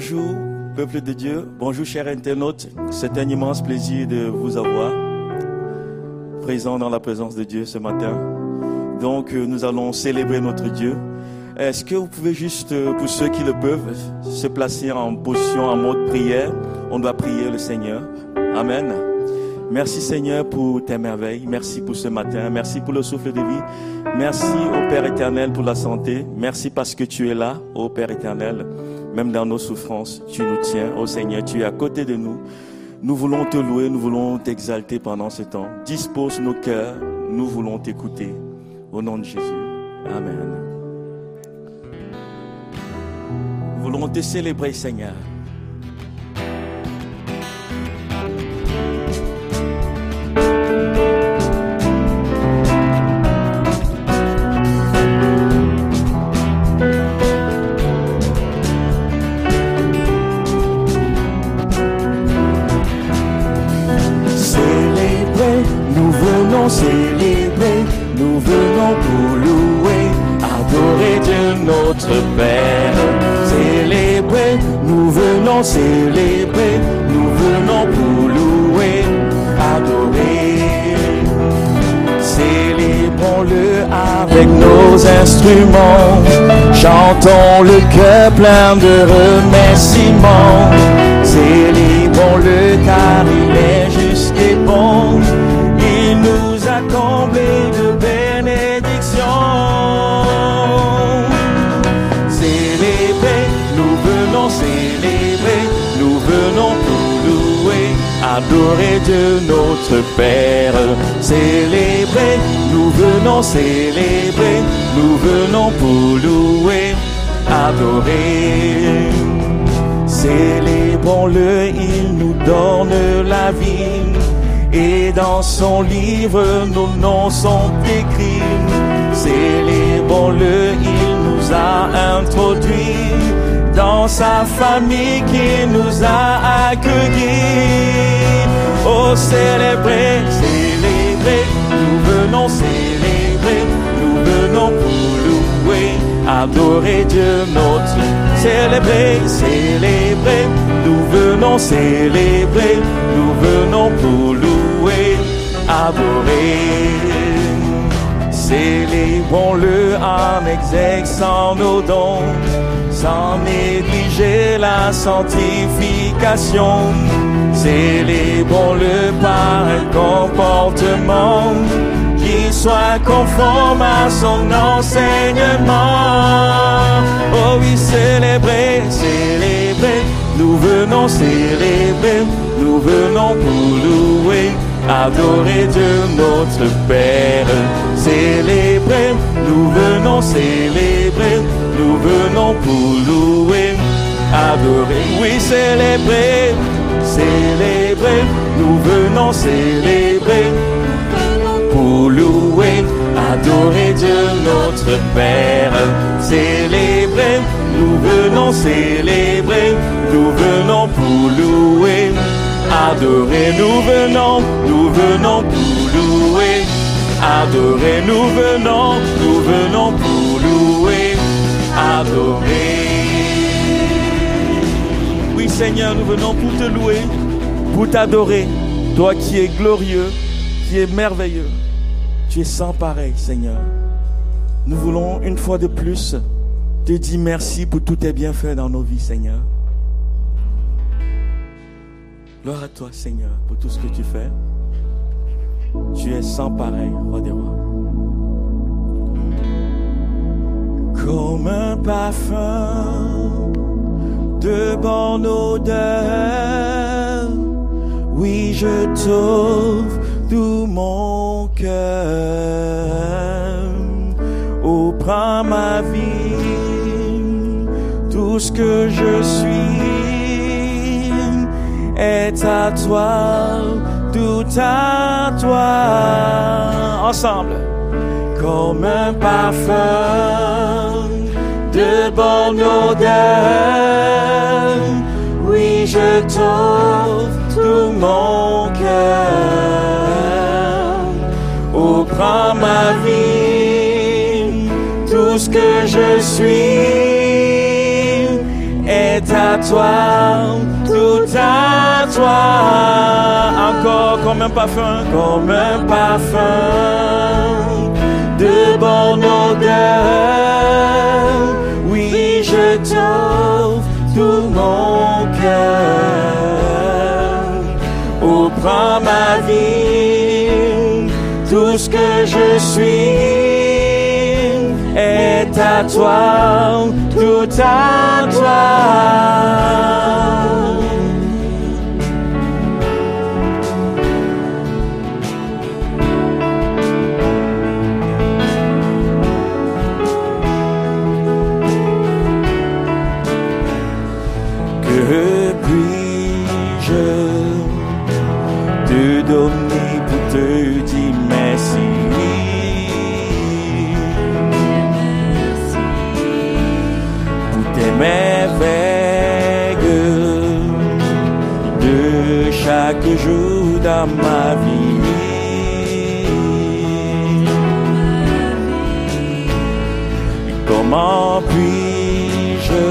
Bonjour, peuple de Dieu. Bonjour, chers internautes. C'est un immense plaisir de vous avoir présent dans la présence de Dieu ce matin. Donc, euh, nous allons célébrer notre Dieu. Est-ce que vous pouvez juste, euh, pour ceux qui le peuvent, se placer en position, en mode prière? On doit prier le Seigneur. Amen. Merci Seigneur pour tes merveilles. Merci pour ce matin. Merci pour le souffle de vie. Merci au Père éternel pour la santé. Merci parce que tu es là, au Père éternel. Même dans nos souffrances, tu nous tiens. Ô Seigneur, tu es à côté de nous. Nous voulons te louer, nous voulons t'exalter pendant ce temps. Dispose nos cœurs, nous voulons t'écouter. Au nom de Jésus. Amen. Nous voulons te célébrer, Seigneur. Chantons le cœur plein de remerciements. Célébrons-le car il est juste et bon, il nous a comblés de bénédictions. Célébrer, nous venons célébrer, nous venons pour louer, adorer Dieu notre Père. Célébrer, nous venons célébrer, nous venons pour louer, adorer. Célébrons-le, il nous donne la vie. Et dans son livre, nos noms sont écrits. Célébrons-le, il nous a introduits dans sa famille qui nous a accueillis. Oh, célébrer, célébrer, nous venons célébrer, nous venons pour louer, adorer Dieu notre. Célébrer, célébrer, nous venons célébrer, nous venons pour louer, adorer. Célébrons-le en exerçant nos dons, sans négliger la sanctification. Célébrons-le par un comportement soit conforme à son enseignement. Oh oui, célébrer, célébrer, nous venons célébrer, nous venons pour louer, adorer Dieu notre Père. Célébrer, nous venons célébrer, nous venons pour louer, adorer, oui, célébrer, célébrer, nous venons célébrer adorer Dieu notre Père. Célébrer, nous venons célébrer, nous venons pour louer, adorer, nous venons, nous venons pour louer, adorer, nous venons, nous venons pour louer, adorer. Oui Seigneur, nous venons pour te louer, pour t'adorer, toi qui es glorieux, qui est merveilleux. Sans pareil, Seigneur. Nous voulons une fois de plus te dire merci pour tous tes bienfaits dans nos vies, Seigneur. Gloire à toi, Seigneur, pour tout ce que tu fais. Tu es sans pareil, roi des rois. Comme un parfum de bonne odeur, oui, je t'offre tout mon cœur. Oh, prends ma vie, tout ce que je suis est à toi, tout à toi. Ensemble, comme un parfum de bonne odeur, oui, je t'offre tout mon cœur. Oh, prends ma vie, tout ce que je suis est à toi, tout à toi. Encore comme un parfum, comme un parfum de bonne odeur. Oui, je t'offre tout mon cœur. Oh, prends ma vie, tout ce que je suis est à toi, tout à toi. Jour dans ma vie. Comment puis-je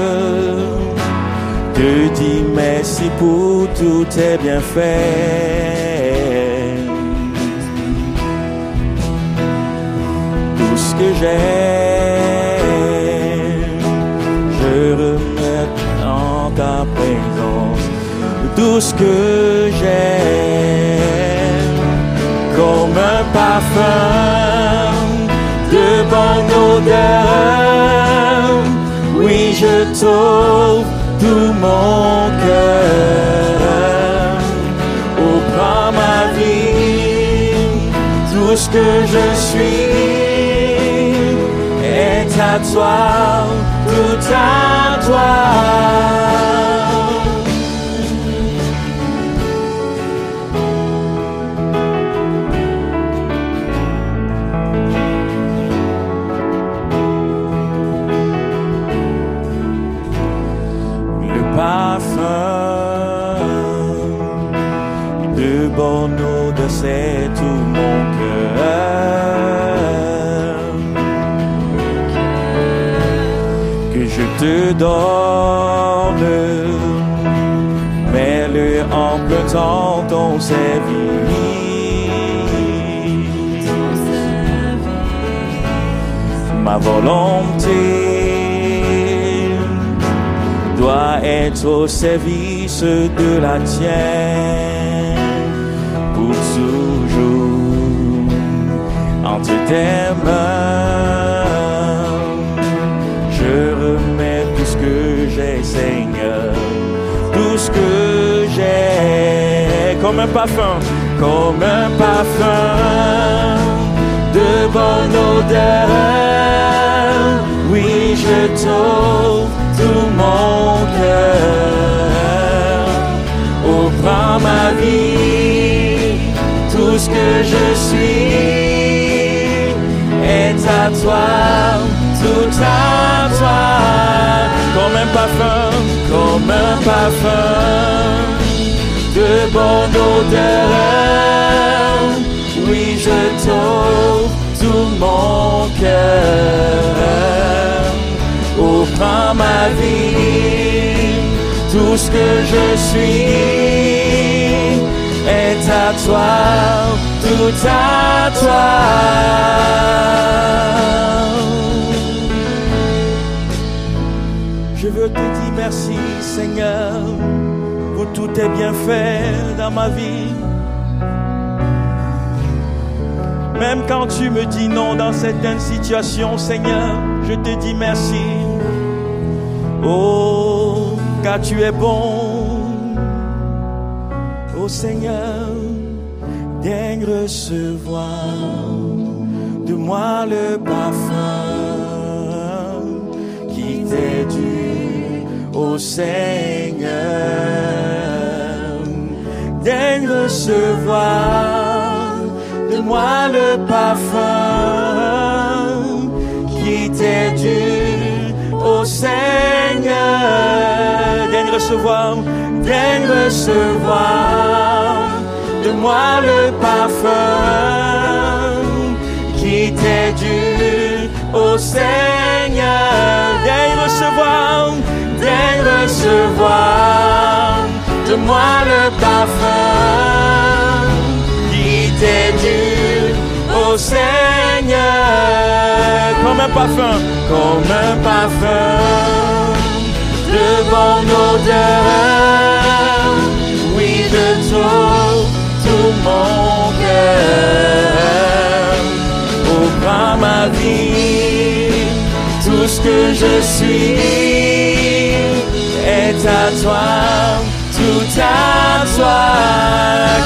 te dire merci pour tous tes bienfaits? Tout ce que j'ai, Tout ce que j'ai, comme un parfum de bonne odeur. Oui, je t'offre tout mon cœur. Oh, prends ma vie, tout ce que je suis est à toi, tout à toi. Plein ton service ma volonté doit être au service de la tienne pour toujours entre tes mains. Comme un parfum, comme un parfum de bonne odeur. Oui, je t'offre tout mon cœur. Oh, prends ma vie, tout ce que je suis est à toi, tout à toi. Comme un parfum, comme un parfum de bonne odeur. Oui, je t'offre tout mon cœur. Prends ma vie, tout ce que je suis est à toi, tout à toi. Je veux te dire merci, Seigneur, pour tous tes bienfaits dans ma vie. Même quand tu me dis non dans certaines situations, Seigneur, je te dis merci. Oh, car tu es bon. Oh Seigneur, daigne recevoir de moi le parfum qui t'est dû, ô Seigneur. Daigne recevoir de moi le parfum qui t'est dû, ô Seigneur. Daigne recevoir, daigne recevoir de moi le parfum qui t'est dû, ô Seigneur. Daigne recevoir, daigne recevoir de moi le parfum qui t'est dû au Seigneur? Comme un parfum, comme un parfum de bonne odeur. Oui, de tout, tout mon cœur. Oh, prends ma vie, tout ce que je suis est à toi, à toi.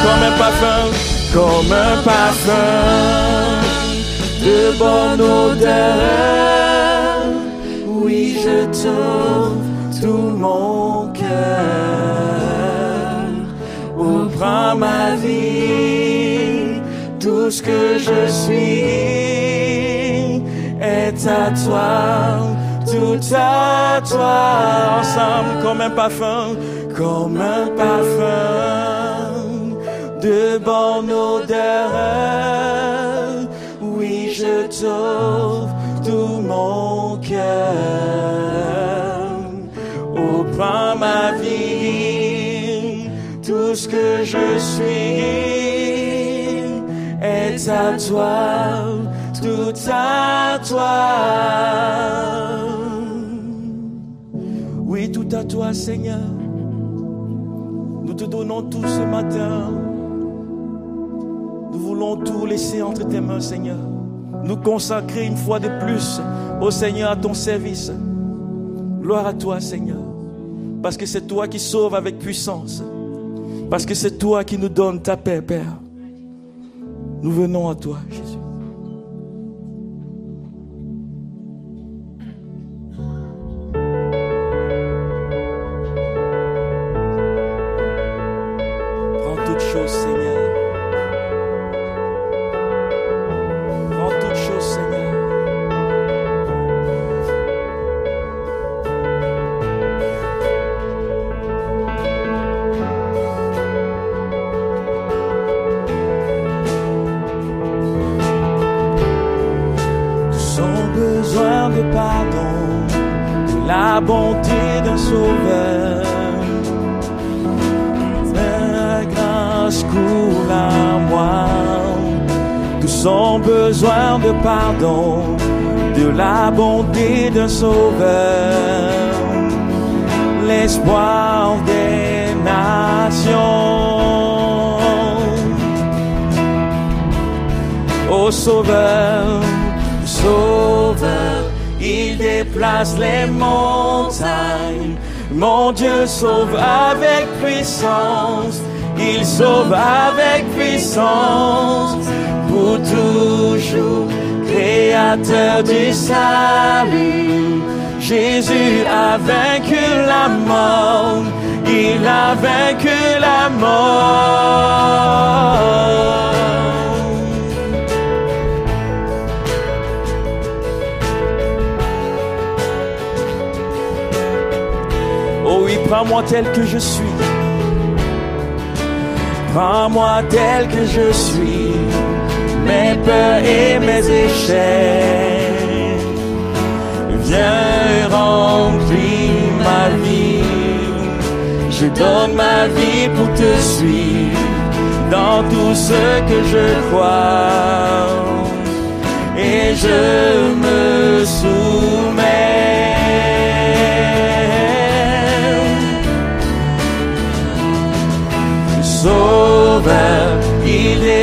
comme un parfum, comme un parfum de bonne odeur. Oui, je t'offre tout mon cœur. Oh, prends ma vie, tout ce que je suis est à toi, tout à toi. ensemble, comme un parfum, comme un parfum de bonne odeur. Oui, je t'offre tout mon cœur. Oh, prends ma vie, tout ce que je suis est à toi, tout à toi. Oui, tout à toi, Seigneur. Tout ce matin. Nous voulons tout laisser entre tes mains, Seigneur. Nous consacrer une fois de plus au Seigneur à ton service. Gloire à toi, Seigneur. Parce que c'est toi qui sauves avec puissance. Parce que c'est toi qui nous donne ta paix, Père. Nous venons à toi, Jésus. De pardon, de la bonté d'un sauveur. L'espoir des nations. Ô Sauveur, Sauveur, il déplace les montagnes. Mon Dieu sauve avec puissance, il sauve avec puissance toujours, créateur du salut. Jésus a vaincu la mort, il a vaincu la mort. Oh oui, prends-moi tel que je suis. Prends-moi tel que je suis. Mes peurs et mes échecs. Viens remplir ma vie. Je donne ma vie pour te suivre dans tout ce que je crois. Et je me soumets. Sauveur,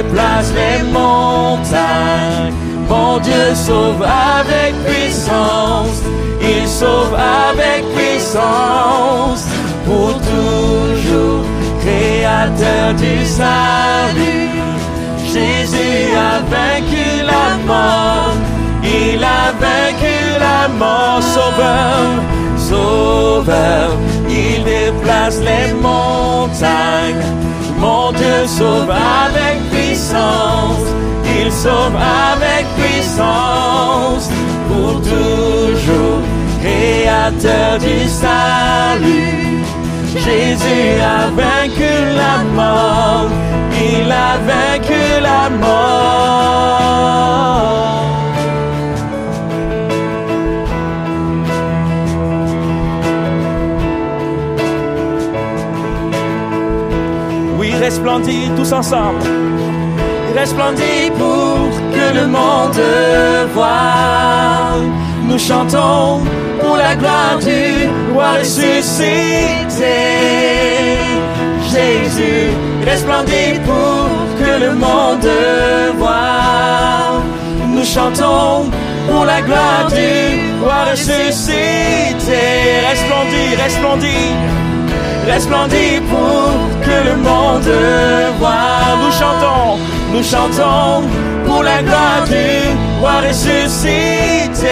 il déplace les montagnes. Mon Dieu sauve avec puissance, il sauve avec puissance pour toujours, créateur du salut. Jésus a vaincu la mort, il a vaincu la mort, sauveur, sauveur, il déplace les montagnes. Mon Dieu sauve avec puissance, il sauve avec puissance pour toujours, créateur du salut. Jésus a vaincu la mort, il a vaincu la mort. Resplendit tous ensemble. Resplendit pour que le monde voie. Nous chantons pour la gloire du roi ressuscité. Jésus resplendit pour que le monde voie. Nous chantons pour la gloire du roi ressuscité. Resplendit, resplendit, Resplendit pour que le monde voie. nous chantons, Nous chantons pour la gloire du roi ressuscité.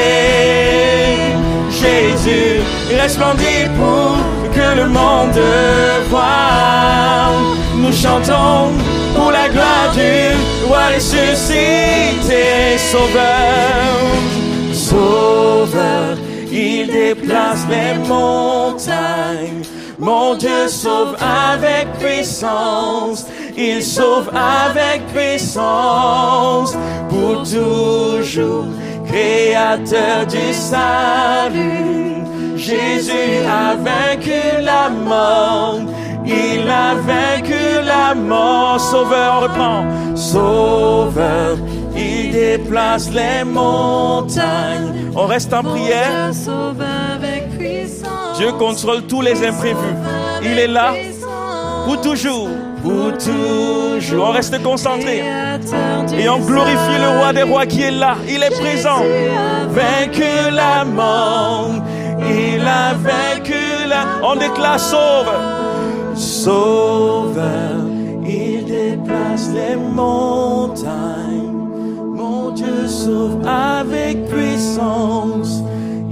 Jésus resplendit pour que le monde voie. Nous chantons pour la gloire du roi ressuscité. Sauveur, Sauveur, il déplace les montagnes. Mon Dieu sauve avec puissance. Il sauve avec puissance pour toujours. Créateur du salut. Jésus a vaincu la mort. Il a vaincu la mort. Sauveur, on reprend. Sauveur, il déplace les montagnes. On reste en prière. Dieu contrôle tous les imprévus. Il est là pour toujours. Pour toujours. On reste concentré. Et on glorifie le roi des rois qui est là. Il est présent. vaincu la mort. Il a vaincu la On déclare sauve. Sauveur, il déplace les montagnes. Mon Dieu sauve avec puissance.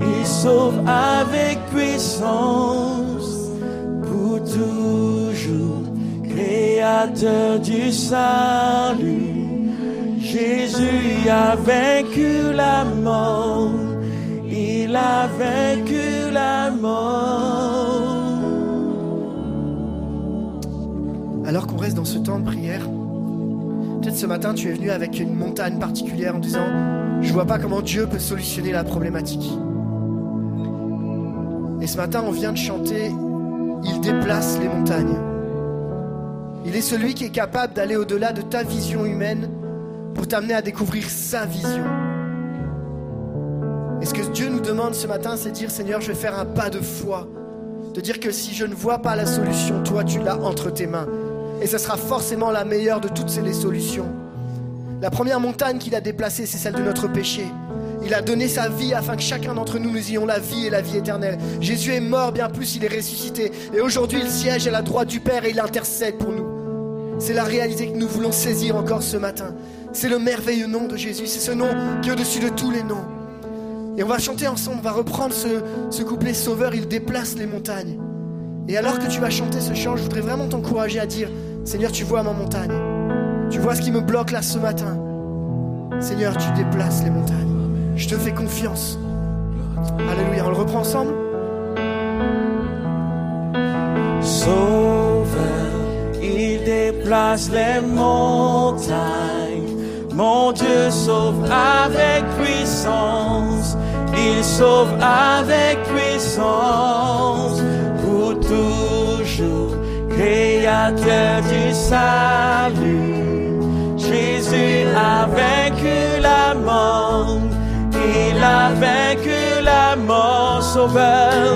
Il sauve avec puissance. Pour toujours, Créateur du salut. Jésus a vaincu la mort. Il a vaincu la mort. Alors qu'on reste dans ce temps de prière, peut-être ce matin tu es venu avec une montagne particulière en disant Je vois pas comment Dieu peut solutionner la problématique. Et ce matin on vient de chanter Il déplace les montagnes. Il est celui qui est capable d'aller au-delà de ta vision humaine pour t'amener à découvrir sa vision. Et ce que Dieu nous demande ce matin, c'est de dire Seigneur, je vais faire un pas de foi. De dire que si je ne vois pas la solution, toi tu l'as entre tes mains. Et ce sera forcément la meilleure de toutes les solutions. La première montagne qu'il a déplacée, c'est celle de notre péché. Il a donné sa vie afin que chacun d'entre nous, nous ayons la vie et la vie éternelle. Jésus est mort, bien plus, il est ressuscité. Et aujourd'hui, il siège à la droite du Père et il intercède pour nous. C'est la réalité que nous voulons saisir encore ce matin. C'est le merveilleux nom de Jésus. C'est ce nom qui est au-dessus de tous les noms. Et on va chanter ensemble, on va reprendre ce, ce couplet Sauveur, il déplace les montagnes. Et alors que tu vas chanter ce chant, je voudrais vraiment t'encourager à dire Seigneur, tu vois ma montagne. Tu vois ce qui me bloque là ce matin. Seigneur, tu déplaces les montagnes. Je te fais confiance. Alléluia, on le reprend ensemble Sauveur, il déplace les montagnes. Mon Dieu sauve avec puissance. Il sauve avec puissance pour toujours. Créateur du salut. Jésus a vaincu la mort. Il a vaincu la mort. Sauveur,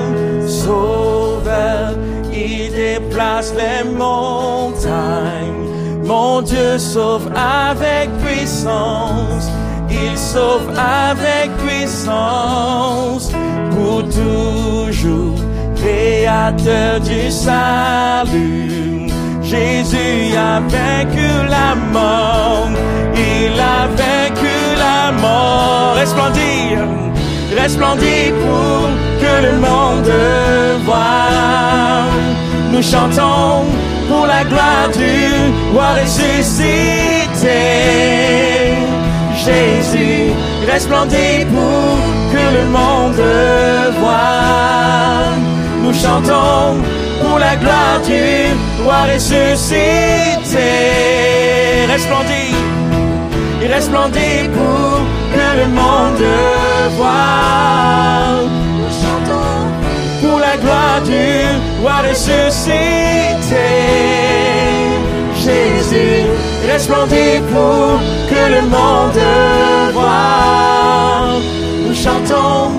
sauveur. Il déplace les montagnes. Mon Dieu sauve avec puissance. Il sauve avec puissance pour toujours. Créateur du salut. Jésus a vaincu la mort. Il a vaincu mort. Resplendir, resplendir pour que le monde voit. Nous chantons pour la gloire du roi ressuscité. Jésus resplendit pour que le monde voit. Nous chantons pour la gloire du roi ressuscité. Resplendit, resplendit pour que le monde voit. Nous chantons pour la gloire du roi ressuscité. Jésus resplendit pour que le monde voit. Nous chantons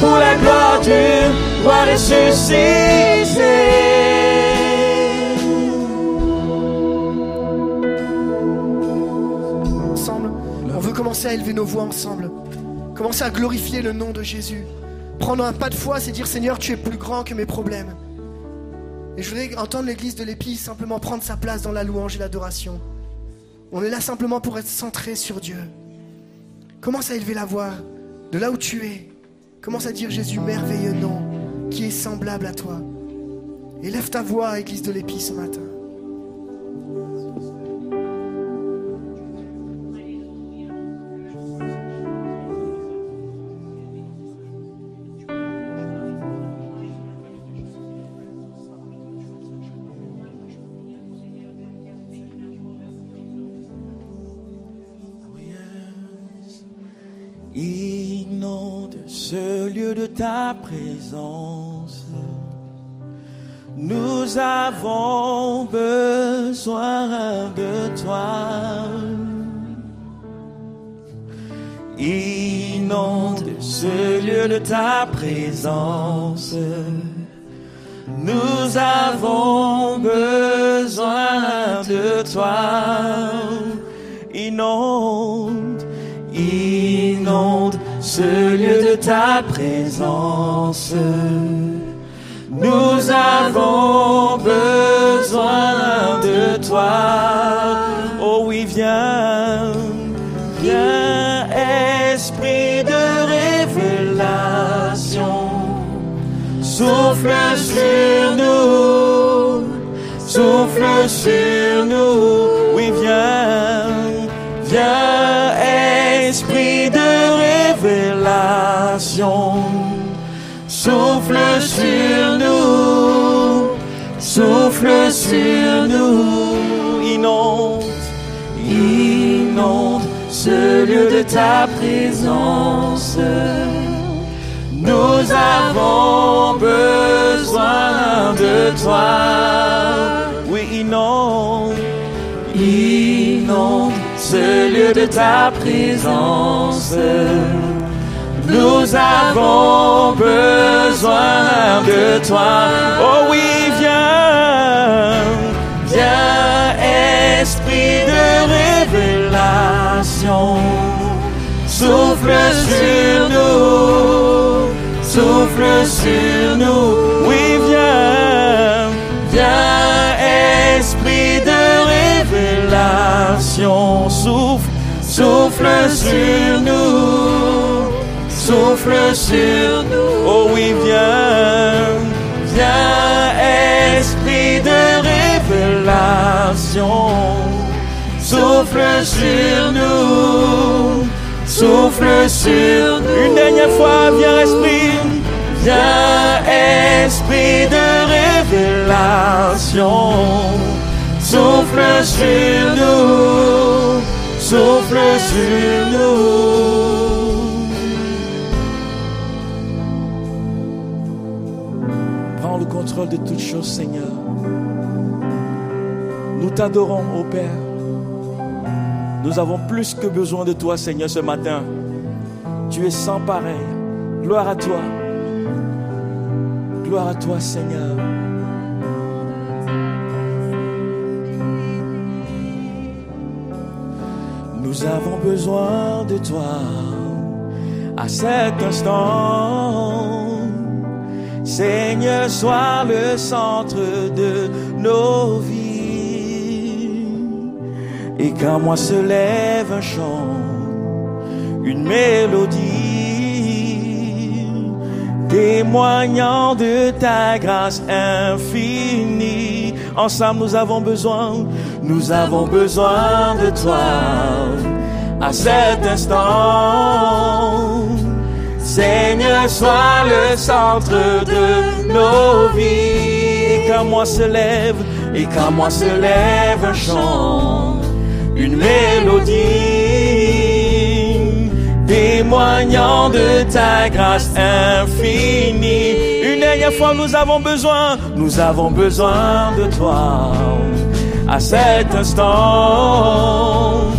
pour la gloire du roi ressuscité. Commencer à élever nos voix ensemble. Commencer à glorifier le nom de Jésus. Prendre un pas de foi, c'est dire Seigneur, tu es plus grand que mes problèmes. Et je voudrais entendre l'église de l'Épi simplement prendre sa place dans la louange et l'adoration. On est là simplement pour être centré sur Dieu. Commence à élever la voix de là où tu es. Commence à dire Jésus, merveilleux nom, qui est semblable à toi. Élève ta voix, église de l'Épi, ce matin. Ta présence. Nous avons besoin de toi. Inonde ce lieu de ta présence. Nous avons besoin de toi. Inonde, inonde ce lieu de ta présence. Nous avons besoin de toi. Oh oui, viens, viens, esprit de révélation. Souffle sur nous, souffle sur nous. Oui, viens, Souffle sur nous, souffle sur nous, inonde, inonde ce lieu de ta présence. Nous avons besoin de toi. Oui, inonde, inonde ce lieu de ta présence. Nous avons besoin de toi. Oh oui, viens, viens, esprit de révélation. Souffle sur nous, souffle sur nous. Oui, viens, viens, esprit de révélation. Souffle, souffle sur nous souffle sur nous. Oh oui, viens, viens, esprit de révélation. Souffle sur nous, souffle sur nous. Une dernière fois, viens, esprit, viens, esprit de révélation. Souffle sur nous, souffle sur nous. De toutes choses, Seigneur. Nous t'adorons, ô Père. Nous avons plus que besoin de toi, Seigneur, ce matin. Tu es sans pareil. Gloire à toi. Gloire à toi, Seigneur. Nous avons besoin de toi à cet instant. Seigneur, sois le centre de nos vies. Et quand moi se lève un chant, une mélodie, témoignant de ta grâce infinie. Ensemble, nous avons besoin, nous avons besoin de toi à cet instant. Seigneur, sois le centre de nos vies. Et quand moi se lève, et quand moi se lève un chant, une mélodie, témoignant de ta grâce infinie. Une dernière fois, nous avons besoin, nous avons besoin de toi à cet instant.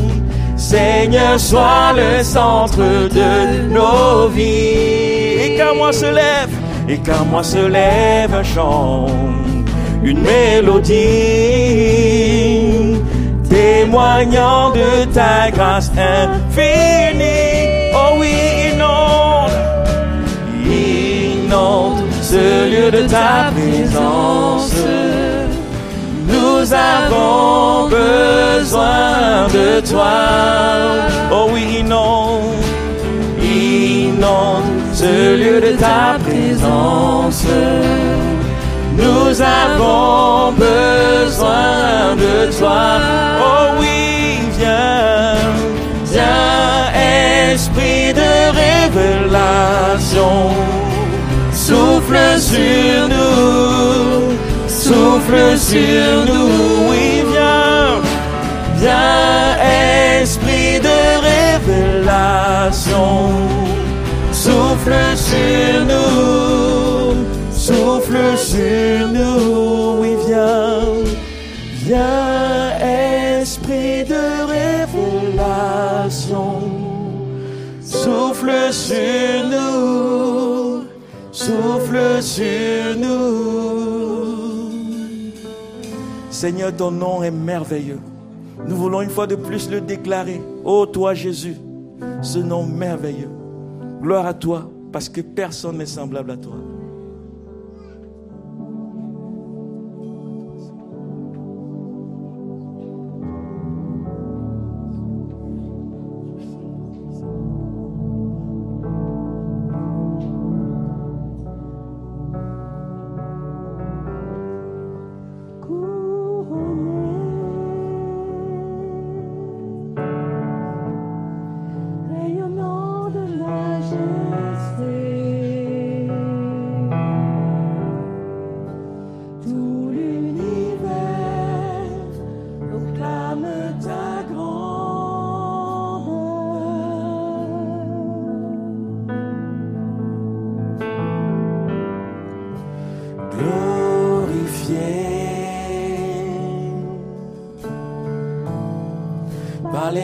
Seigneur, sois le centre de nos vies. Et qu'à moi se lève, et qu'à moi se lève un chant, une mélodie, témoignant de ta grâce infinie. Oh oui, inonde, inonde ce lieu de ta présence. Nous avons besoin de toi. Oh oui, inonde, inonde ce lieu de ta présence. Nous avons besoin de toi. Oh oui, viens, viens, esprit de révélation. Souffle sur nous, souffle sur nous, oui, viens, viens, esprit de révélation. Souffle sur nous, souffle sur nous, oui, viens, viens, esprit de révélation. Souffle sur nous, souffle sur nous. Seigneur, ton nom est merveilleux. Nous voulons une fois de plus le déclarer. Ô toi Jésus, ce nom merveilleux. Gloire à toi, parce que personne n'est semblable à toi.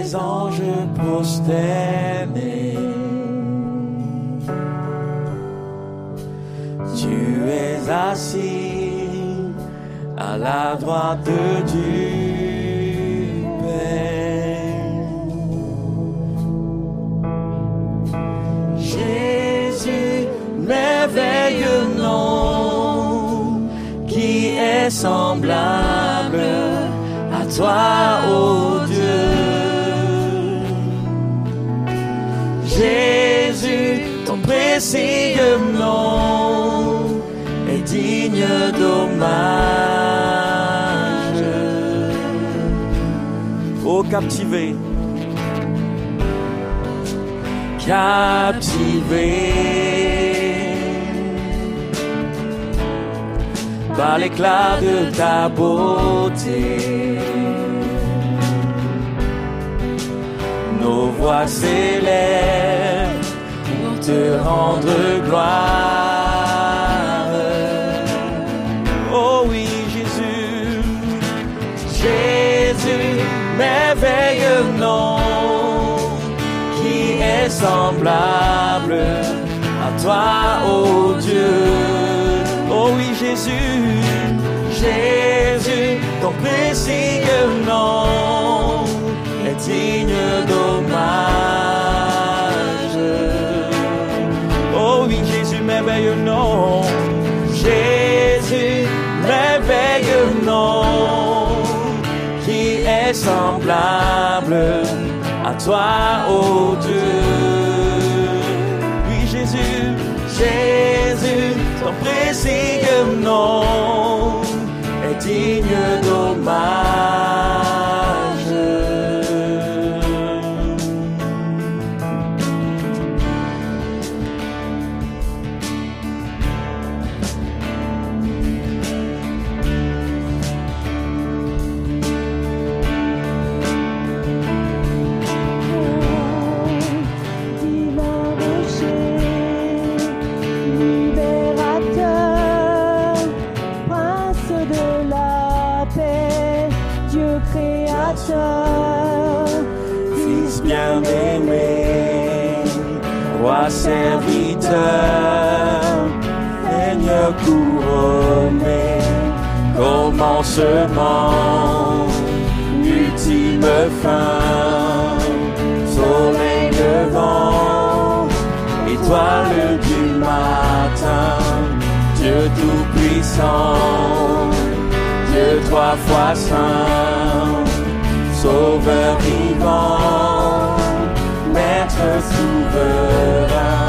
Les anges prosternés. Tu es assis à la droite du Père. Jésus, merveilleux nom, qui est semblable à toi, ô Dieu. Jésus, ton précieux nom est digne d'hommage. Ô captivé, captivé par l'éclat de ta beauté. Nos voix s'élèvent pour te rendre gloire. Oh oui, Jésus, Jésus, merveilleux nom qui est semblable à toi, ô Dieu. Oh oui, Jésus, Jésus, ton précieux nom digne d'hommage. Oh oui, Jésus, merveilleux nom. Jésus, merveilleux nom qui est semblable à toi, ô Dieu. Oui, Jésus, Jésus, ton précieux nom est digne d'hommage. Serviteur, Seigneur couronné, commencement, ultime fin, soleil levant, étoile du matin, Dieu tout-puissant, Dieu trois fois saint, sauveur vivant, maître souverain.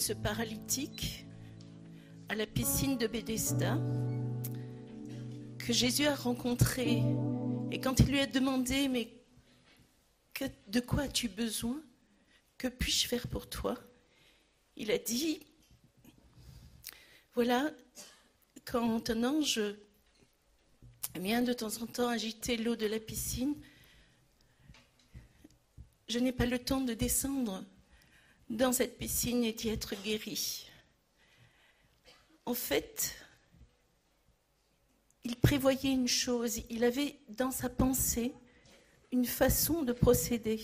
Ce paralytique à la piscine de Bethesda que Jésus a rencontré. Et quand il lui a demandé, mais de quoi as-tu besoin? Que puis-je faire pour toi? Il a dit, voilà, quand un ange vient de temps en temps agiter l'eau de la piscine, je n'ai pas le temps de descendre dans cette piscine et d'y être guéri. En fait, il prévoyait une chose, il avait dans sa pensée une façon de procéder.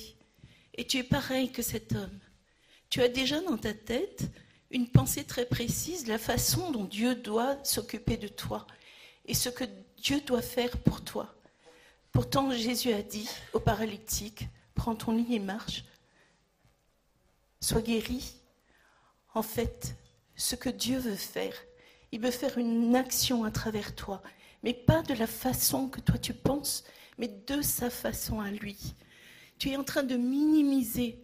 Et tu es pareil que cet homme. Tu as déjà dans ta tête une pensée très précise de la façon dont Dieu doit s'occuper de toi et ce que Dieu doit faire pour toi. Pourtant, Jésus a dit au paralytique, prends ton lit et marche, sois guéri. En fait, ce que Dieu veut faire, il veut faire une action à travers toi, mais pas de la façon que toi tu penses, mais de sa façon à lui. Tu es en train de minimiser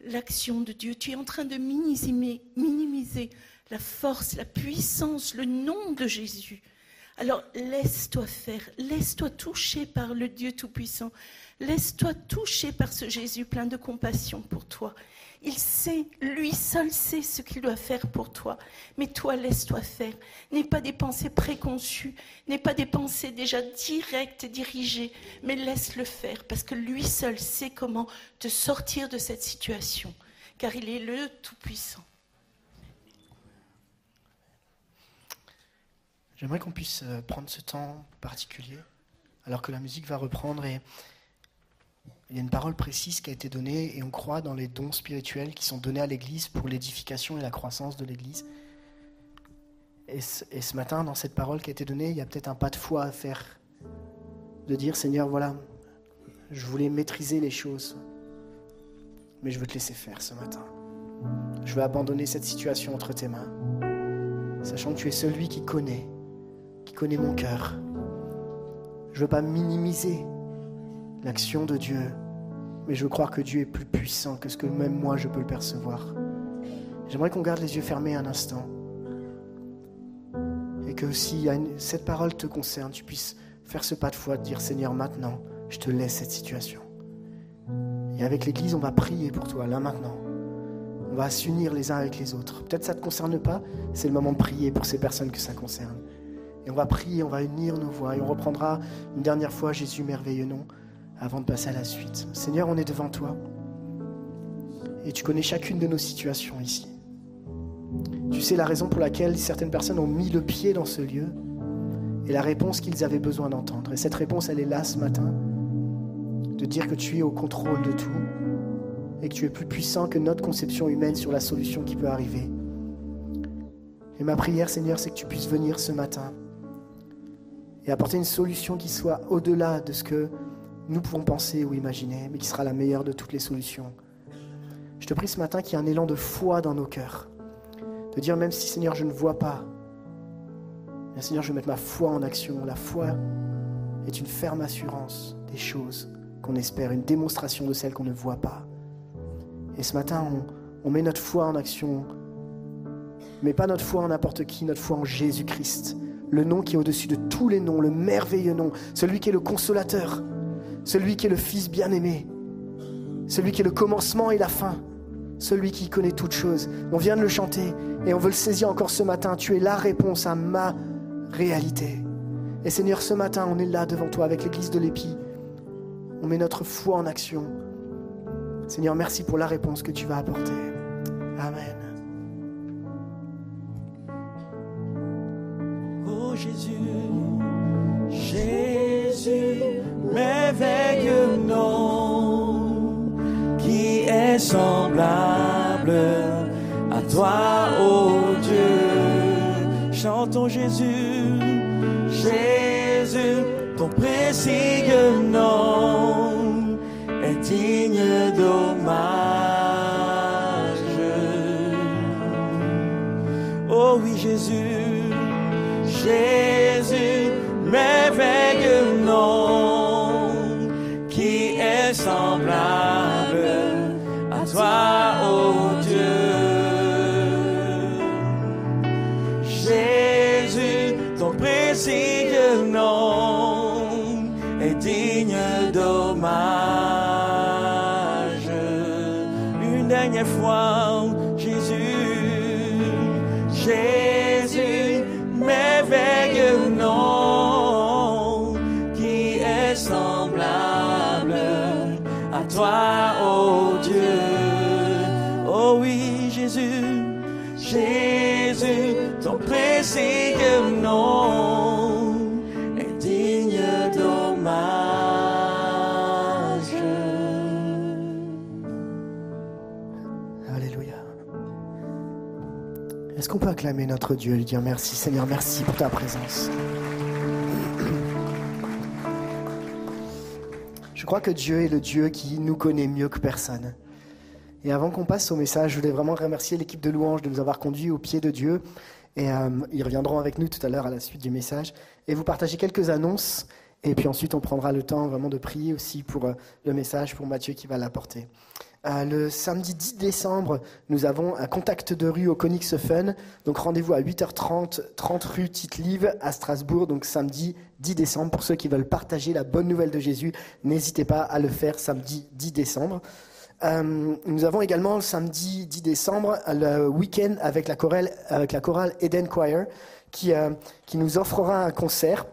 l'action de Dieu, tu es en train de minimiser, minimiser la force, la puissance, le nom de Jésus. Alors laisse-toi faire, laisse-toi toucher par le Dieu Tout-Puissant, laisse-toi toucher par ce Jésus plein de compassion pour toi. Il sait, lui seul sait ce qu'il doit faire pour toi. Mais toi, laisse-toi faire. N'aie pas des pensées préconçues, n'aie pas des pensées déjà directes, dirigées, mais laisse-le faire, parce que lui seul sait comment te sortir de cette situation, car il est le Tout-Puissant. J'aimerais qu'on puisse euh, prendre ce temps particulier, alors que la musique va reprendre et il y a une parole précise qui a été donnée et on croit dans les dons spirituels qui sont donnés à l'Église pour l'édification et la croissance de l'Église. Et ce, matin, dans cette parole qui a été donnée, il y a peut-être un pas de foi à faire, de dire Seigneur, voilà, je voulais maîtriser les choses, mais je veux te laisser faire ce matin. Je veux abandonner cette situation entre tes mains, sachant que tu es celui qui connaît qui connaît mon cœur. Je ne veux pas minimiser l'action de Dieu, mais je veux croire que Dieu est plus puissant que ce que même moi je peux le percevoir. J'aimerais qu'on garde les yeux fermés un instant. Et que si cette parole te concerne, tu puisses faire ce pas de foi, de dire Seigneur, maintenant, je te laisse cette situation. Et avec l'Église, on va prier pour toi, là maintenant. On va s'unir les uns avec les autres. Peut-être ça ne te concerne pas, c'est le moment de prier pour ces personnes que ça concerne. Et on va prier, on va unir nos voix et on reprendra une dernière fois Jésus merveilleux nom avant de passer à la suite. Seigneur, on est devant toi et tu connais chacune de nos situations ici. Tu sais la raison pour laquelle certaines personnes ont mis le pied dans ce lieu et la réponse qu'ils avaient besoin d'entendre. Et cette réponse, elle est là ce matin, de dire que tu es au contrôle de tout et que tu es plus puissant que notre conception humaine sur la solution qui peut arriver. Et ma prière, Seigneur, c'est que tu puisses venir ce matin et apporter une solution qui soit au-delà de ce que nous pouvons penser ou imaginer, mais qui sera la meilleure de toutes les solutions. Je te prie ce matin qu'il y ait un élan de foi dans nos cœurs, de dire même si Seigneur je ne vois pas, Seigneur je vais mettre ma foi en action. La foi est une ferme assurance des choses qu'on espère, une démonstration de celles qu'on ne voit pas. Et ce matin on met notre foi en action, mais pas notre foi en n'importe qui, notre foi en Jésus-Christ, le nom qui est au-dessus de tous les noms, le merveilleux nom, celui qui est le consolateur, celui qui est le Fils bien-aimé, celui qui est le commencement et la fin, celui qui connaît toutes choses. On vient de le chanter et on veut le saisir encore ce matin. Tu es la réponse à ma réalité. Et Seigneur, ce matin, on est là devant toi avec l'église de l'Épi. On met notre foi en action. Seigneur, merci pour la réponse que tu vas apporter. Amen. Oh Jésus, merveilleux nom qui est semblable à toi, ô Dieu. Chantons Jésus, Jésus, ton précieux nom est digne d'hommage. Oh oui Jésus, Jésus, merveilleux peut acclamer notre Dieu et lui dire merci Seigneur, merci pour ta présence Je crois que Dieu est le Dieu qui nous connaît mieux que personne. Et avant qu'on passe au message, je voulais vraiment remercier l'équipe de louanges de nous avoir conduits au pied de Dieu. Et euh, ils reviendront avec nous tout à l'heure à la suite du message. Et vous partagez quelques annonces. Et puis ensuite, on prendra le temps vraiment de prier aussi pour euh, le message, pour Mathieu qui va l'apporter. Euh, le samedi 10 décembre, nous avons un contact de rue au Konix Fun. Donc rendez-vous à 8h30, 30 rue Tite-Live à Strasbourg. Donc samedi 10 décembre. Pour ceux qui veulent partager la bonne nouvelle de Jésus, n'hésitez pas à le faire samedi 10 décembre. Euh, nous avons également le samedi 10 décembre le week-end avec la chorale, Eden Choir qui, euh, qui nous offrera un concert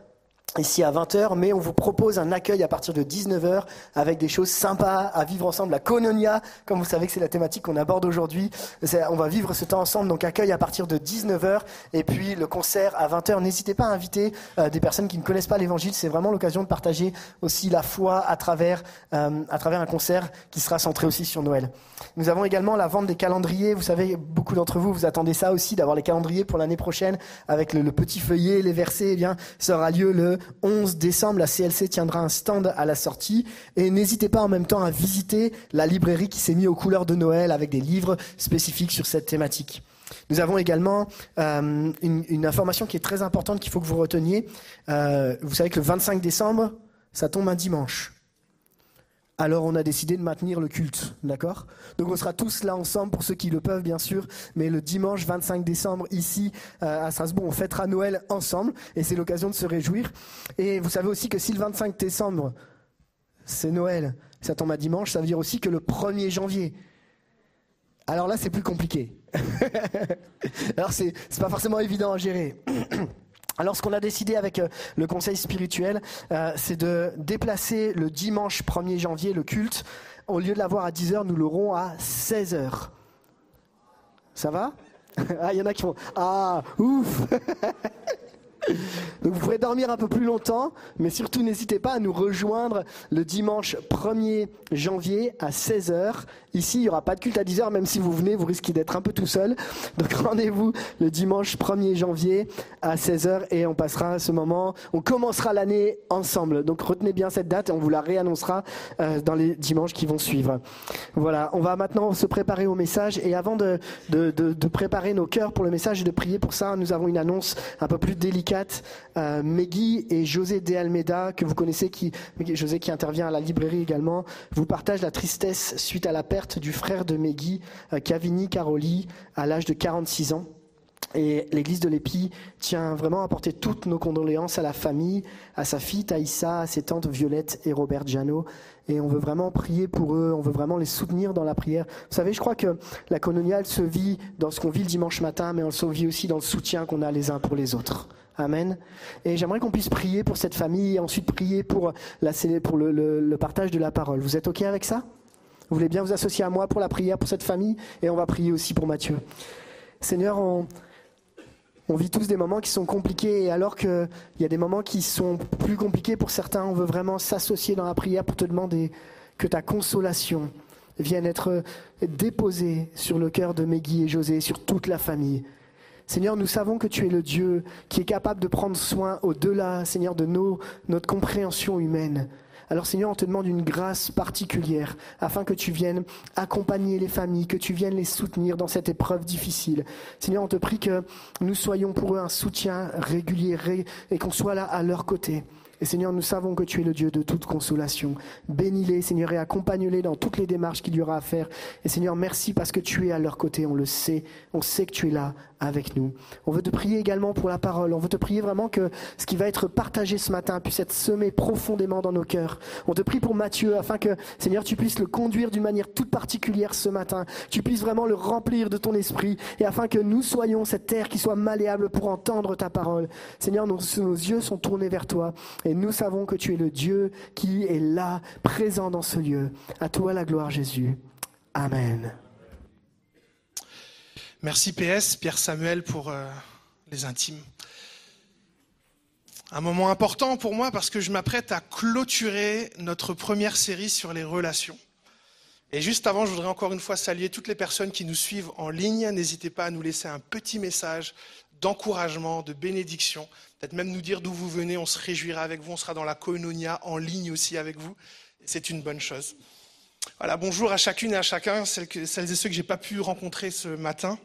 ici à 20h, mais on vous propose un accueil à partir de 19h avec des choses sympas à vivre ensemble. La Kononia, comme vous savez que c'est la thématique qu'on aborde aujourd'hui, on va vivre ce temps ensemble, donc accueil à partir de 19h et puis le concert à 20h. N'hésitez pas à inviter euh, des personnes qui ne connaissent pas l'évangile, c'est vraiment l'occasion de partager aussi la foi à travers, euh, à travers un concert qui sera centré aussi sur Noël. Nous avons également la vente des calendriers, vous savez, beaucoup d'entre vous, vous attendez ça aussi, d'avoir les calendriers pour l'année prochaine avec le, le petit feuillet, les versets, eh bien, ça aura lieu le 11 décembre. La CLC tiendra un stand à la sortie. Et n'hésitez pas en même temps à visiter la librairie qui s'est mise aux couleurs de Noël avec des livres spécifiques sur cette thématique. Nous avons également euh, une, information qui est très importante qu'il faut que vous reteniez. Euh, vous savez que le 25 décembre, ça tombe un dimanche. Alors on a décidé de maintenir le culte, d'accord? Donc on sera tous là ensemble pour ceux qui le peuvent bien sûr, mais le dimanche 25 décembre ici euh, à Strasbourg, on fêtera Noël ensemble et c'est l'occasion de se réjouir. Et vous savez aussi que si le 25 décembre c'est Noël, ça tombe à dimanche, ça veut dire aussi que le 1er janvier. Alors là c'est plus compliqué. Alors c'est pas forcément évident à gérer. Alors ce qu'on a décidé avec euh, le conseil spirituel, euh, c'est de déplacer le dimanche 1er janvier le culte. Au lieu de l'avoir à 10h, nous l'aurons à 16h. Ça va? Ah, il y en a qui font Ah, ouf Donc vous pourrez dormir un peu plus longtemps, mais surtout n'hésitez pas à nous rejoindre le dimanche 1er janvier à 16h. Ici, il n'y aura pas de culte à 10h, même si vous venez, vous risquez d'être un peu tout seul. Donc rendez-vous le dimanche 1er janvier à 16h et on passera ce moment, on commencera l'année ensemble. Donc retenez bien cette date et on vous la réannoncera euh, dans les dimanches qui vont suivre. Voilà, on va maintenant se préparer au message et avant de, de préparer nos cœurs pour le message et de prier pour ça, nous avons une annonce un peu plus délicate. Euh, Meggy et José De Almeida, que vous connaissez, qui, José qui intervient à la librairie également, vous partagent la tristesse suite à la perte du frère de Meggy, euh, Cavini Caroli, à l'âge de 46 ans. Et l'église de l'Épi tient vraiment à porter toutes nos condoléances à la famille, à sa fille Taïssa, à ses tantes Violette et Robert Giano. Et on veut vraiment prier pour eux, on veut vraiment les soutenir dans la prière. Vous savez, je crois que la coloniale se vit dans ce qu'on vit le dimanche matin, mais on se vit aussi dans le soutien qu'on a les uns pour les autres. Amen. Et j'aimerais qu'on puisse prier pour cette famille et ensuite prier pour, la, pour le, partage de la parole. Vous êtes OK avec ça? Vous voulez bien vous associer à moi pour la prière pour cette famille? Et on va prier aussi pour Mathieu. Seigneur, on, vit tous des moments qui sont compliqués et alors qu'il y a des moments qui sont plus compliqués pour certains, on veut vraiment s'associer dans la prière pour te demander que ta consolation vienne être déposée sur le cœur de Meggy et José, sur toute la famille. Seigneur, nous savons que tu es le Dieu qui est capable de prendre soin au-delà, Seigneur, de notre compréhension humaine. Alors Seigneur, on te demande une grâce particulière afin que tu viennes accompagner les familles, que tu viennes les soutenir dans cette épreuve difficile. Seigneur, on te prie que nous soyons pour eux un soutien régulier et qu'on soit là à leur côté. Et Seigneur, nous savons que tu es le Dieu de toute consolation. Bénis-les, Seigneur, et accompagne-les dans toutes les démarches qu'il y aura à faire. Et Seigneur, merci parce que tu es à leur côté, on le sait. On sait que tu es là avec nous. On veut te prier également pour la parole. On veut te prier vraiment que ce qui va être partagé ce matin puisse être semé profondément dans nos cœurs. On te prie pour Matthieu afin que, Seigneur, tu puisses le conduire d'une manière toute particulière ce matin. Tu puisses vraiment le remplir de ton esprit et afin que nous soyons cette terre qui soit malléable pour entendre ta parole. Seigneur, nos, nos yeux sont tournés vers toi et nous savons que tu es le Dieu qui est là, présent dans ce lieu. À toi la gloire, Jésus. Amen. Merci PS, Pierre Samuel, pour euh, les intimes. Un moment important pour moi parce que je m'apprête à clôturer notre première série sur les relations. Et juste avant, je voudrais encore une fois saluer toutes les personnes qui nous suivent en ligne. N'hésitez pas à nous laisser un petit message d'encouragement, de bénédiction. Peut-être même nous dire d'où vous venez, on se réjouira avec vous, on sera dans la koinonia en ligne aussi avec vous. C'est une bonne chose. Voilà, bonjour à chacune et à chacun, celles, et ceux que j'ai pas pu rencontrer ce matin.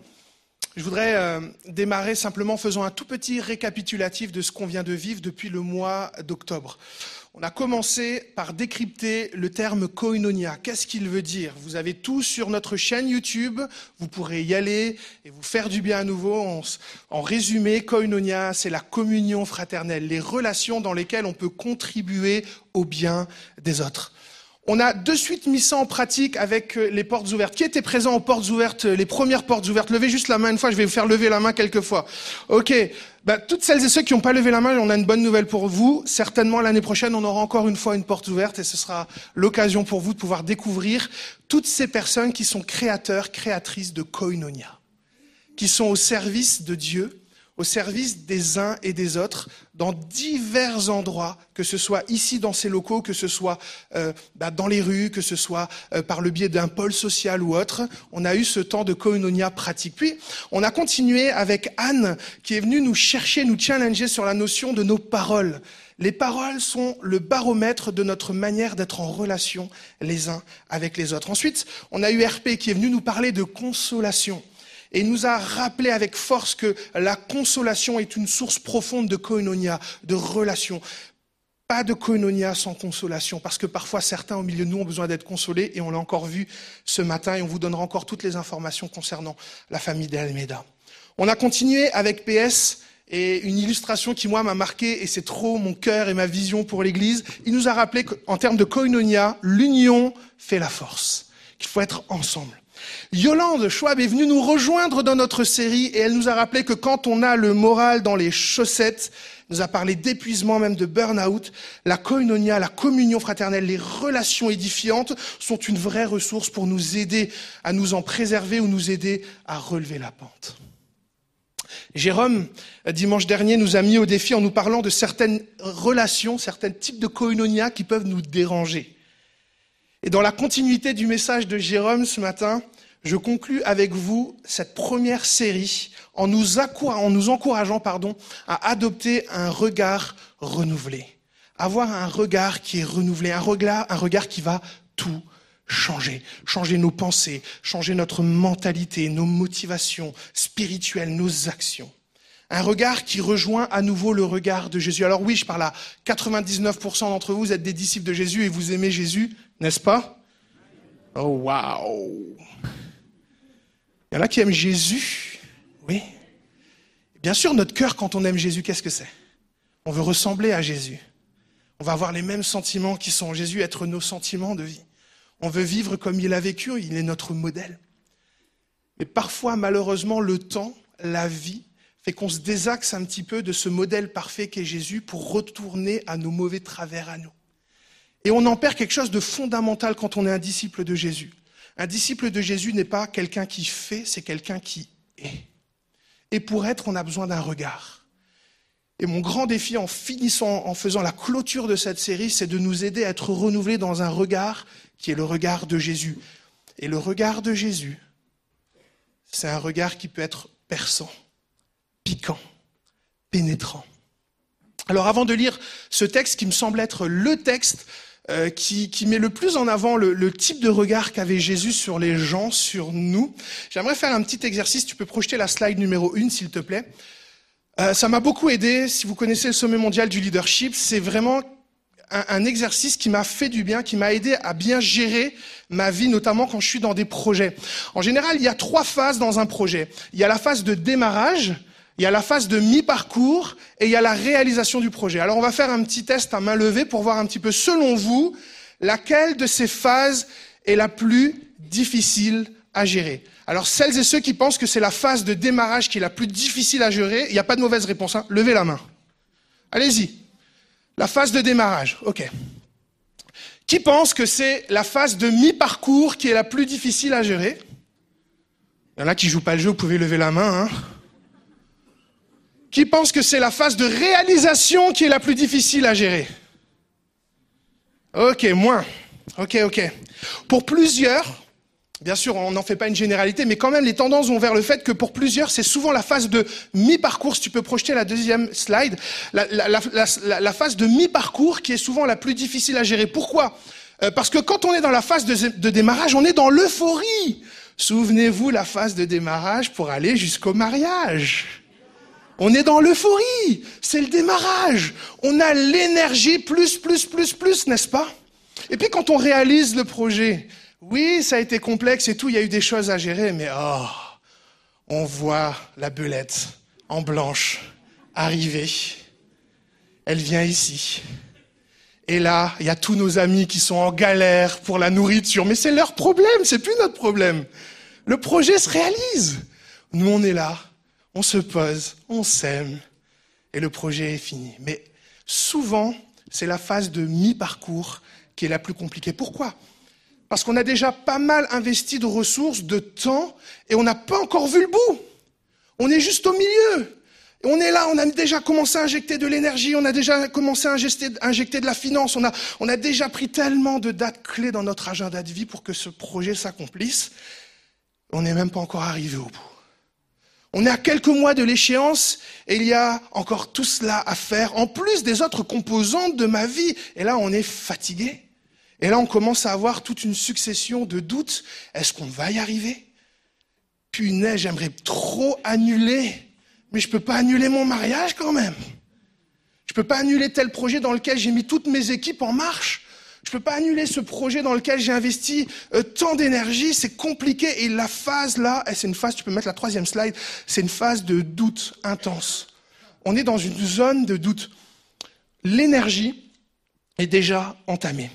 Je voudrais euh, démarrer simplement en faisant un tout petit récapitulatif de ce qu'on vient de vivre depuis le mois d'octobre. On a commencé par décrypter le terme koinonia. Qu'est-ce qu'il veut dire? Vous avez tout sur notre chaîne YouTube. Vous pourrez y aller et vous faire du bien à nouveau. En, en résumé, koinonia, c'est la communion fraternelle, les relations dans lesquelles on peut contribuer au bien des autres. On a de suite mis ça en pratique avec euh, les portes ouvertes. Qui était présent aux portes ouvertes, les premières portes ouvertes? Levez juste la main une fois, je vais vous faire lever la main quelques fois. Ok, bah, toutes celles et ceux qui n'ont pas levé la main, on a une bonne nouvelle pour vous. Certainement l'année prochaine, on aura encore une fois une porte ouverte et ce sera l'occasion pour vous de pouvoir découvrir toutes ces personnes qui sont créateurs, créatrices de koinonia, qui sont au service de Dieu au service des uns et des autres dans divers endroits, que ce soit ici dans ces locaux, que ce soit euh, bah, dans les rues, que ce soit euh, par le biais d'un pôle social ou autre. On a eu ce temps de koinonia pratique. Puis, on a continué avec Anne, qui est venue nous chercher, nous challenger sur la notion de nos paroles. Les paroles sont le baromètre de notre manière d'être en relation les uns avec les autres. Ensuite, on a eu RP qui est venu nous parler de consolation et nous a rappelé avec force que la consolation est une source profonde de koinonia, de relation. Pas de koinonia sans consolation, parce que parfois certains au milieu de nous ont besoin d'être consolés, et on l'a encore vu ce matin, et on vous donnera encore toutes les informations concernant la famille d'Almeida. On a continué avec PS et une illustration qui, moi, m'a marqué, et c'est trop mon cœur et ma vision pour l'Église. Il nous a rappelé qu'en termes de koinonia, l'union fait la force, qu'il faut être ensemble. Yolande Schwab est venue nous rejoindre dans notre série et elle nous a rappelé que quand on a le moral dans les chaussettes, nous a parlé d'épuisement, même de burn-out, la koinonia, la communion fraternelle, les relations édifiantes sont une vraie ressource pour nous aider à nous en préserver ou nous aider à relever la pente. Jérôme, dimanche dernier, nous a mis au défi en nous parlant de certaines relations, certains types de koinonia qui peuvent nous déranger. Et dans la continuité du message de Jérôme ce matin, je conclus avec vous cette première série en nous, en nous encourageant pardon, à adopter un regard renouvelé. Avoir un regard qui est renouvelé, un regard, un regard qui va tout changer, changer nos pensées, changer notre mentalité, nos motivations spirituelles, nos actions. Un regard qui rejoint à nouveau le regard de Jésus. Alors oui, je parle à 99% d'entre vous, vous êtes des disciples de Jésus et vous aimez Jésus, n'est-ce pas? Oh waouh Il y en a qui aiment Jésus, oui. Bien sûr, notre cœur, quand on aime Jésus, qu'est-ce que c'est? On veut ressembler à Jésus. On va avoir les mêmes sentiments qui sont Jésus, être nos sentiments de vie. On veut vivre comme il a vécu, il est notre modèle. Mais parfois, malheureusement, le temps, la vie, fait qu'on se désaxe un petit peu de ce modèle parfait qu'est Jésus pour retourner à nos mauvais travers à nous. Et on en perd quelque chose de fondamental quand on est un disciple de Jésus. Un disciple de Jésus n'est pas quelqu'un qui fait, c'est quelqu'un qui est. Et pour être, on a besoin d'un regard. Et mon grand défi en finissant, en faisant la clôture de cette série, c'est de nous aider à être renouvelés dans un regard qui est le regard de Jésus. Et le regard de Jésus, c'est un regard qui peut être perçant, piquant, pénétrant. Alors avant de lire ce texte qui me semble être le texte euh, qui, met le plus en avant le, type de regard qu'avait Jésus sur les gens, sur nous, j'aimerais faire un petit exercice. Tu peux projeter la slide numéro 1, s'il te plaît. Euh, ça m'a beaucoup aidé. Si vous connaissez le sommet mondial du leadership, c'est vraiment un, exercice qui m'a fait du bien, qui m'a aidé à bien gérer ma vie, notamment quand je suis dans des projets. En général, il y a trois phases dans un projet. Il y a la phase de démarrage, il y a la phase de mi-parcours et il y a la réalisation du projet. Alors on va faire un petit test à main levée pour voir un petit peu, selon vous, laquelle de ces phases est la plus difficile à gérer. Alors celles et ceux qui pensent que c'est la phase de démarrage qui est la plus difficile à gérer, il n'y a pas de mauvaise réponse. Hein. Levez la main. Allez-y. La phase de démarrage, ok. Qui pense que c'est la phase de mi-parcours qui est la plus difficile à gérer? Il y en a qui jouent pas le jeu, vous pouvez lever la main. Hein. Qui pense que c'est la phase de réalisation qui est la plus difficile à gérer Ok, moins. Ok, ok. Pour plusieurs, Bien sûr, on n'en fait pas une généralité, mais quand même, les tendances vont vers le fait que pour plusieurs, c'est souvent la phase de mi-parcours. Si tu peux projeter la deuxième slide, la, phase de mi-parcours qui est souvent la plus difficile à gérer. Pourquoi? Euh, Parce que quand on est dans la phase de, de démarrage, on est dans l'euphorie. Souvenez-vous la phase de démarrage pour aller jusqu'au mariage. On est dans l'euphorie. C'est le démarrage. On a l'énergie plus, plus, plus, plus, n'est-ce pas? Et puis quand on réalise le projet, oui, ça a été complexe et tout, il y a eu des choses à gérer, mais oh, on voit la belette en blanche arriver. Elle vient ici. Et là, il y a tous nos amis qui sont en galère pour la nourriture, mais c'est leur problème, c'est plus notre problème. Le projet se réalise. Nous, on est là, on se pose, on s'aime, et le projet est fini. Mais souvent, c'est la phase de mi-parcours qui est la plus compliquée. Pourquoi? Parce qu'on a déjà pas mal investi de ressources, de temps, et on n'a pas encore vu le bout. On est juste au milieu. On est là, on a déjà commencé à injecter de l'énergie, on a déjà commencé à injecter, de la finance, on a, on a déjà pris tellement de dates clés dans notre agenda de vie pour que ce projet s'accomplisse. On n'est même pas encore arrivé au bout. On est à quelques mois de l'échéance et il y a encore tout cela à faire, en plus des autres composantes de ma vie. Et là, on est fatigué. Et là, on commence à avoir toute une succession de doutes. Est-ce qu'on va y arriver? Punaise, j'aimerais trop annuler, mais je ne peux pas annuler mon mariage quand même. Je ne peux pas annuler tel projet dans lequel j'ai mis toutes mes équipes en marche. Je ne peux pas annuler ce projet dans lequel j'ai investi euh, tant d'énergie. C'est compliqué. Et la phase là, c'est une phase, tu peux mettre la troisième slide, c'est une phase de doute intense. On est dans une zone de doute. L'énergie est déjà entamée.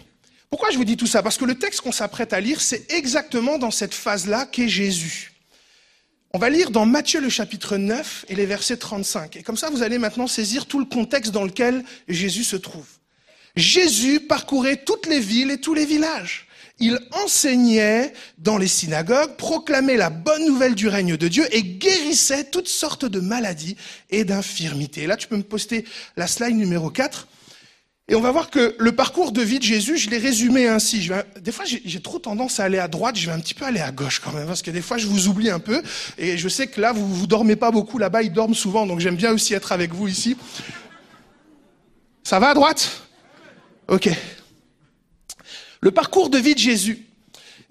Pourquoi je vous dis tout ça? Parce que le texte qu'on s'apprête à lire, c'est exactement dans cette phase-là qu'est Jésus. On va lire dans Matthieu le chapitre 9 et les versets 35. Et comme ça, vous allez maintenant saisir tout le contexte dans lequel Jésus se trouve. Jésus parcourait toutes les villes et tous les villages. il enseignait dans les synagogues, proclamait la bonne nouvelle du règne de Dieu et guérissait toutes sortes de maladies et d'infirmités. Là, tu peux me poster la slide numéro 4. Et on va voir que le parcours de vie de Jésus, je l'ai résumé ainsi. Je vais, des fois, j'ai trop tendance à aller à droite, je vais un petit peu aller à gauche quand même, parce que des fois, je vous oublie un peu. Et je sais que là, vous vous dormez pas beaucoup, là-bas, ils dorment souvent, donc j'aime bien aussi être avec vous ici. Ça va à droite? Ok. Le parcours de vie de Jésus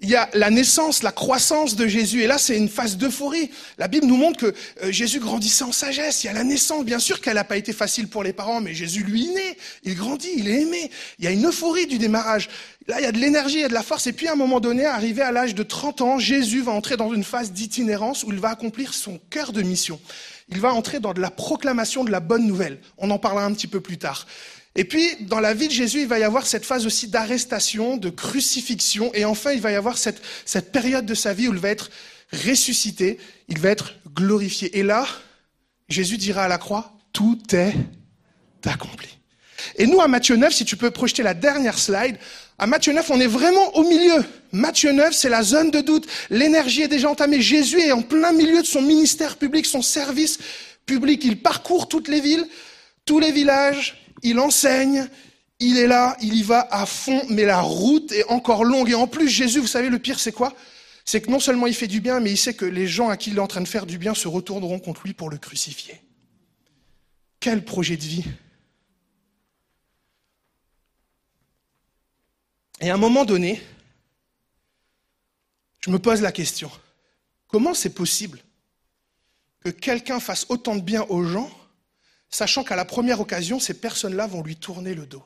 il y a la naissance, la croissance de Jésus. Et là, c'est une phase d'euphorie. La Bible nous montre que euh, Jésus grandissait en sagesse. Il y a la naissance. Bien sûr qu'elle n'a pas été facile pour les parents, mais Jésus, lui, est né. Il grandit, il est aimé. Il y a une euphorie du démarrage. Là, il y a de l'énergie, il y a de la force. Et puis, à un moment donné, arrivé à l'âge de 30 ans, Jésus va entrer dans une phase d'itinérance où il va accomplir son cœur de mission. Il va entrer dans de la proclamation de la bonne nouvelle. On en parlera un petit peu plus tard. Et puis, dans la vie de Jésus, il va y avoir cette phase aussi d'arrestation, de crucifixion, et enfin, il va y avoir cette, cette période de sa vie où il va être ressuscité, il va être glorifié. Et là, Jésus dira à la croix, tout est accompli. Et nous, à Matthieu 9, si tu peux projeter la dernière slide, à Matthieu 9, on est vraiment au milieu. Matthieu 9, c'est la zone de doute. L'énergie est déjà entamée. Jésus est en plein milieu de son ministère public, son service public. Il parcourt toutes les villes, tous les villages, il enseigne, il est là, il y va à fond, mais la route est encore longue. Et en plus, Jésus, vous savez, le pire, c'est quoi? C'est que non seulement il fait du bien, mais il sait que les gens à qui il est en train de faire du bien se retourneront contre lui pour le crucifier. Quel projet de vie Et à un moment donné, je me pose la question, comment c'est possible que quelqu'un fasse autant de bien aux gens sachant qu'à la première occasion, ces personnes-là vont lui tourner le dos.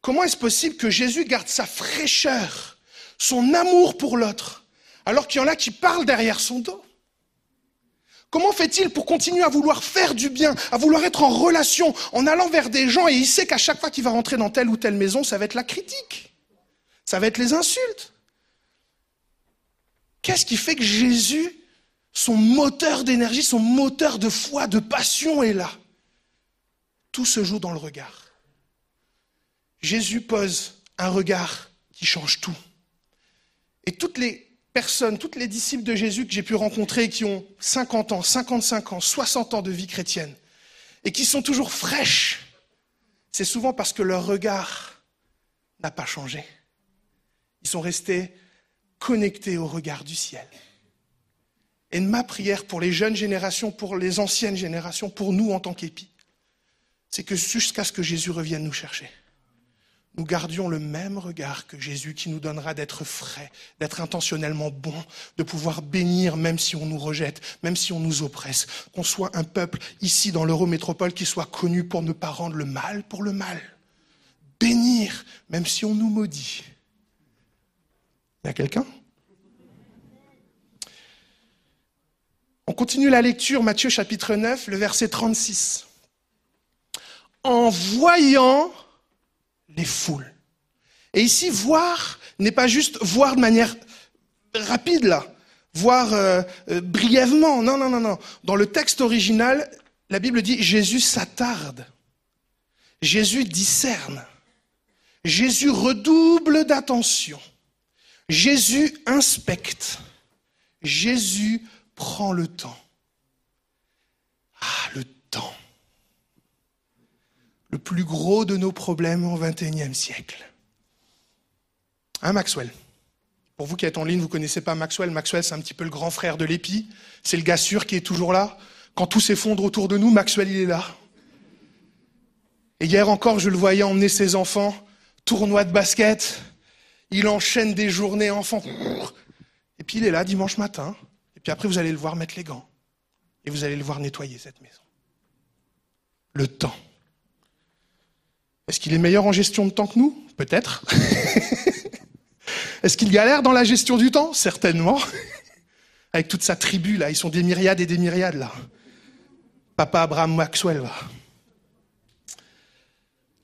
Comment est-ce possible que Jésus garde sa fraîcheur, son amour pour l'autre, alors qu'il y en a qui parlent derrière son dos? Comment fait-il pour continuer à vouloir faire du bien, à vouloir être en relation, en allant vers des gens et il sait qu'à chaque fois qu'il va rentrer dans telle ou telle maison, ça va être la critique, ça va être les insultes? Qu'est-ce qui fait que Jésus son moteur d'énergie, son moteur de foi, de passion est là. Tout se joue dans le regard. Jésus pose un regard qui change tout. Et toutes les personnes, toutes les disciples de Jésus que j'ai pu rencontrer qui ont 50 ans, 55 ans, 60 ans de vie chrétienne et qui sont toujours fraîches, c'est souvent parce que leur regard n'a pas changé. Ils sont restés connectés au regard du ciel. Et ma prière pour les jeunes générations, pour les anciennes générations, pour nous en tant qu'épis, c'est que jusqu'à ce que Jésus revienne nous chercher, nous gardions le même regard que Jésus qui nous donnera d'être frais, d'être intentionnellement bon, de pouvoir bénir même si on nous rejette, même si on nous oppresse, qu'on soit un peuple ici dans l'Eurométropole qui soit connu pour ne pas rendre le mal pour le mal. Bénir même si on nous maudit. Il y a quelqu'un? On continue la lecture, Matthieu chapitre 9, le verset 36. En voyant les foules. Et ici, voir n'est pas juste voir de manière rapide, là, voir euh, euh, brièvement. Non, non, non, non. Dans le texte original, la Bible dit Jésus s'attarde. Jésus discerne. Jésus redouble d'attention. Jésus inspecte. Jésus prends le temps. Ah, le temps. Le plus gros de nos problèmes au XXIe siècle. Hein, Maxwell? Pour vous qui êtes en ligne, vous connaissez pas Maxwell. Maxwell, c'est un petit peu le grand frère de l'épi. C'est le gars sûr qui est toujours là. Quand tout s'effondre autour de nous, Maxwell, il est là. Et hier encore, je le voyais emmener ses enfants, tournoi de basket. Il enchaîne des journées enfants. Et puis il est là dimanche matin. Puis après, vous allez le voir mettre les gants. Et vous allez le voir nettoyer cette maison. Le temps. Est-ce qu'il est meilleur en gestion de temps que nous? Peut-être. Est-ce qu'il galère dans la gestion du temps? Certainement. Avec toute sa tribu, là, ils sont des myriades et des myriades, là. Papa Abraham Maxwell, là.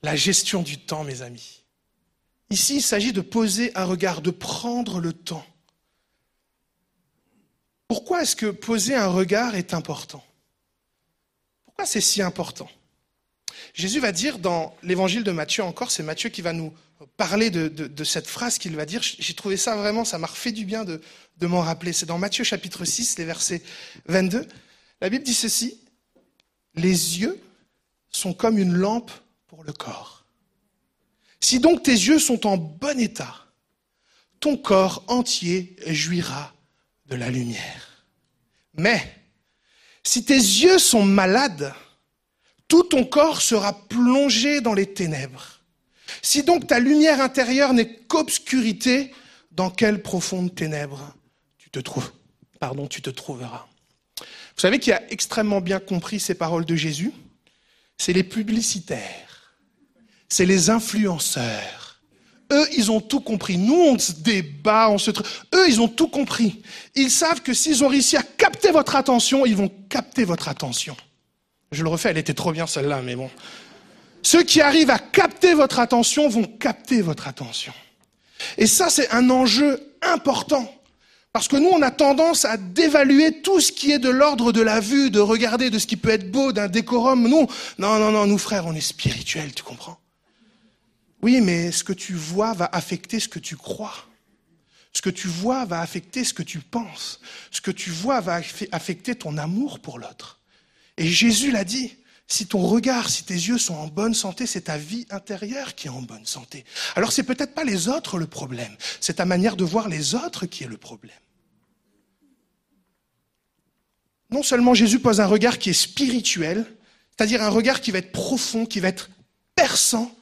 La gestion du temps, mes amis. Ici, il s'agit de poser un regard, de prendre le temps. Pourquoi est-ce que poser un regard est important? Pourquoi c'est si important? Jésus va dire dans l'évangile de Matthieu encore, c'est Matthieu qui va nous parler de, cette phrase qu'il va dire. J'ai trouvé ça vraiment, ça m'a refait du bien de, de m'en rappeler. C'est dans Matthieu chapitre 6, les versets 22. La Bible dit ceci, les yeux sont comme une lampe pour le corps. Si donc tes yeux sont en bon état, ton corps entier jouira de la lumière. Mais si tes yeux sont malades, tout ton corps sera plongé dans les ténèbres. Si donc ta lumière intérieure n'est qu'obscurité, dans quelles profondes ténèbres tu te trouves Pardon, tu te trouveras? Vous savez qui a extrêmement bien compris ces paroles de Jésus? C'est les publicitaires, c'est les influenceurs. Eux, ils ont tout compris. Nous, on se débat, on se... Eux, ils ont tout compris. Ils savent que s'ils ont réussi à capter votre attention, ils vont capter votre attention. Je le refais, elle était trop bien celle-là, mais bon. Ceux qui arrivent à capter votre attention vont capter votre attention. Et ça, c'est un enjeu important. Parce que nous, on a tendance à dévaluer tout ce qui est de l'ordre de la vue, de regarder, de ce qui peut être beau, d'un décorum. Nous, non, non, non, nous frères, on est spirituels, tu comprends? Oui, mais ce que tu vois va affecter ce que tu crois. Ce que tu vois va affecter ce que tu penses. Ce que tu vois va affe- affecter ton amour pour l'autre. Et Jésus l'a dit, si ton regard, si tes yeux sont en bonne santé, c'est ta vie intérieure qui est en bonne santé. Alors c'est peut-être pas les autres le problème, c'est ta manière de voir les autres qui est le problème. Non seulement Jésus pose un regard qui est spirituel, c'est-à-dire un regard qui va être profond, qui va être perçant,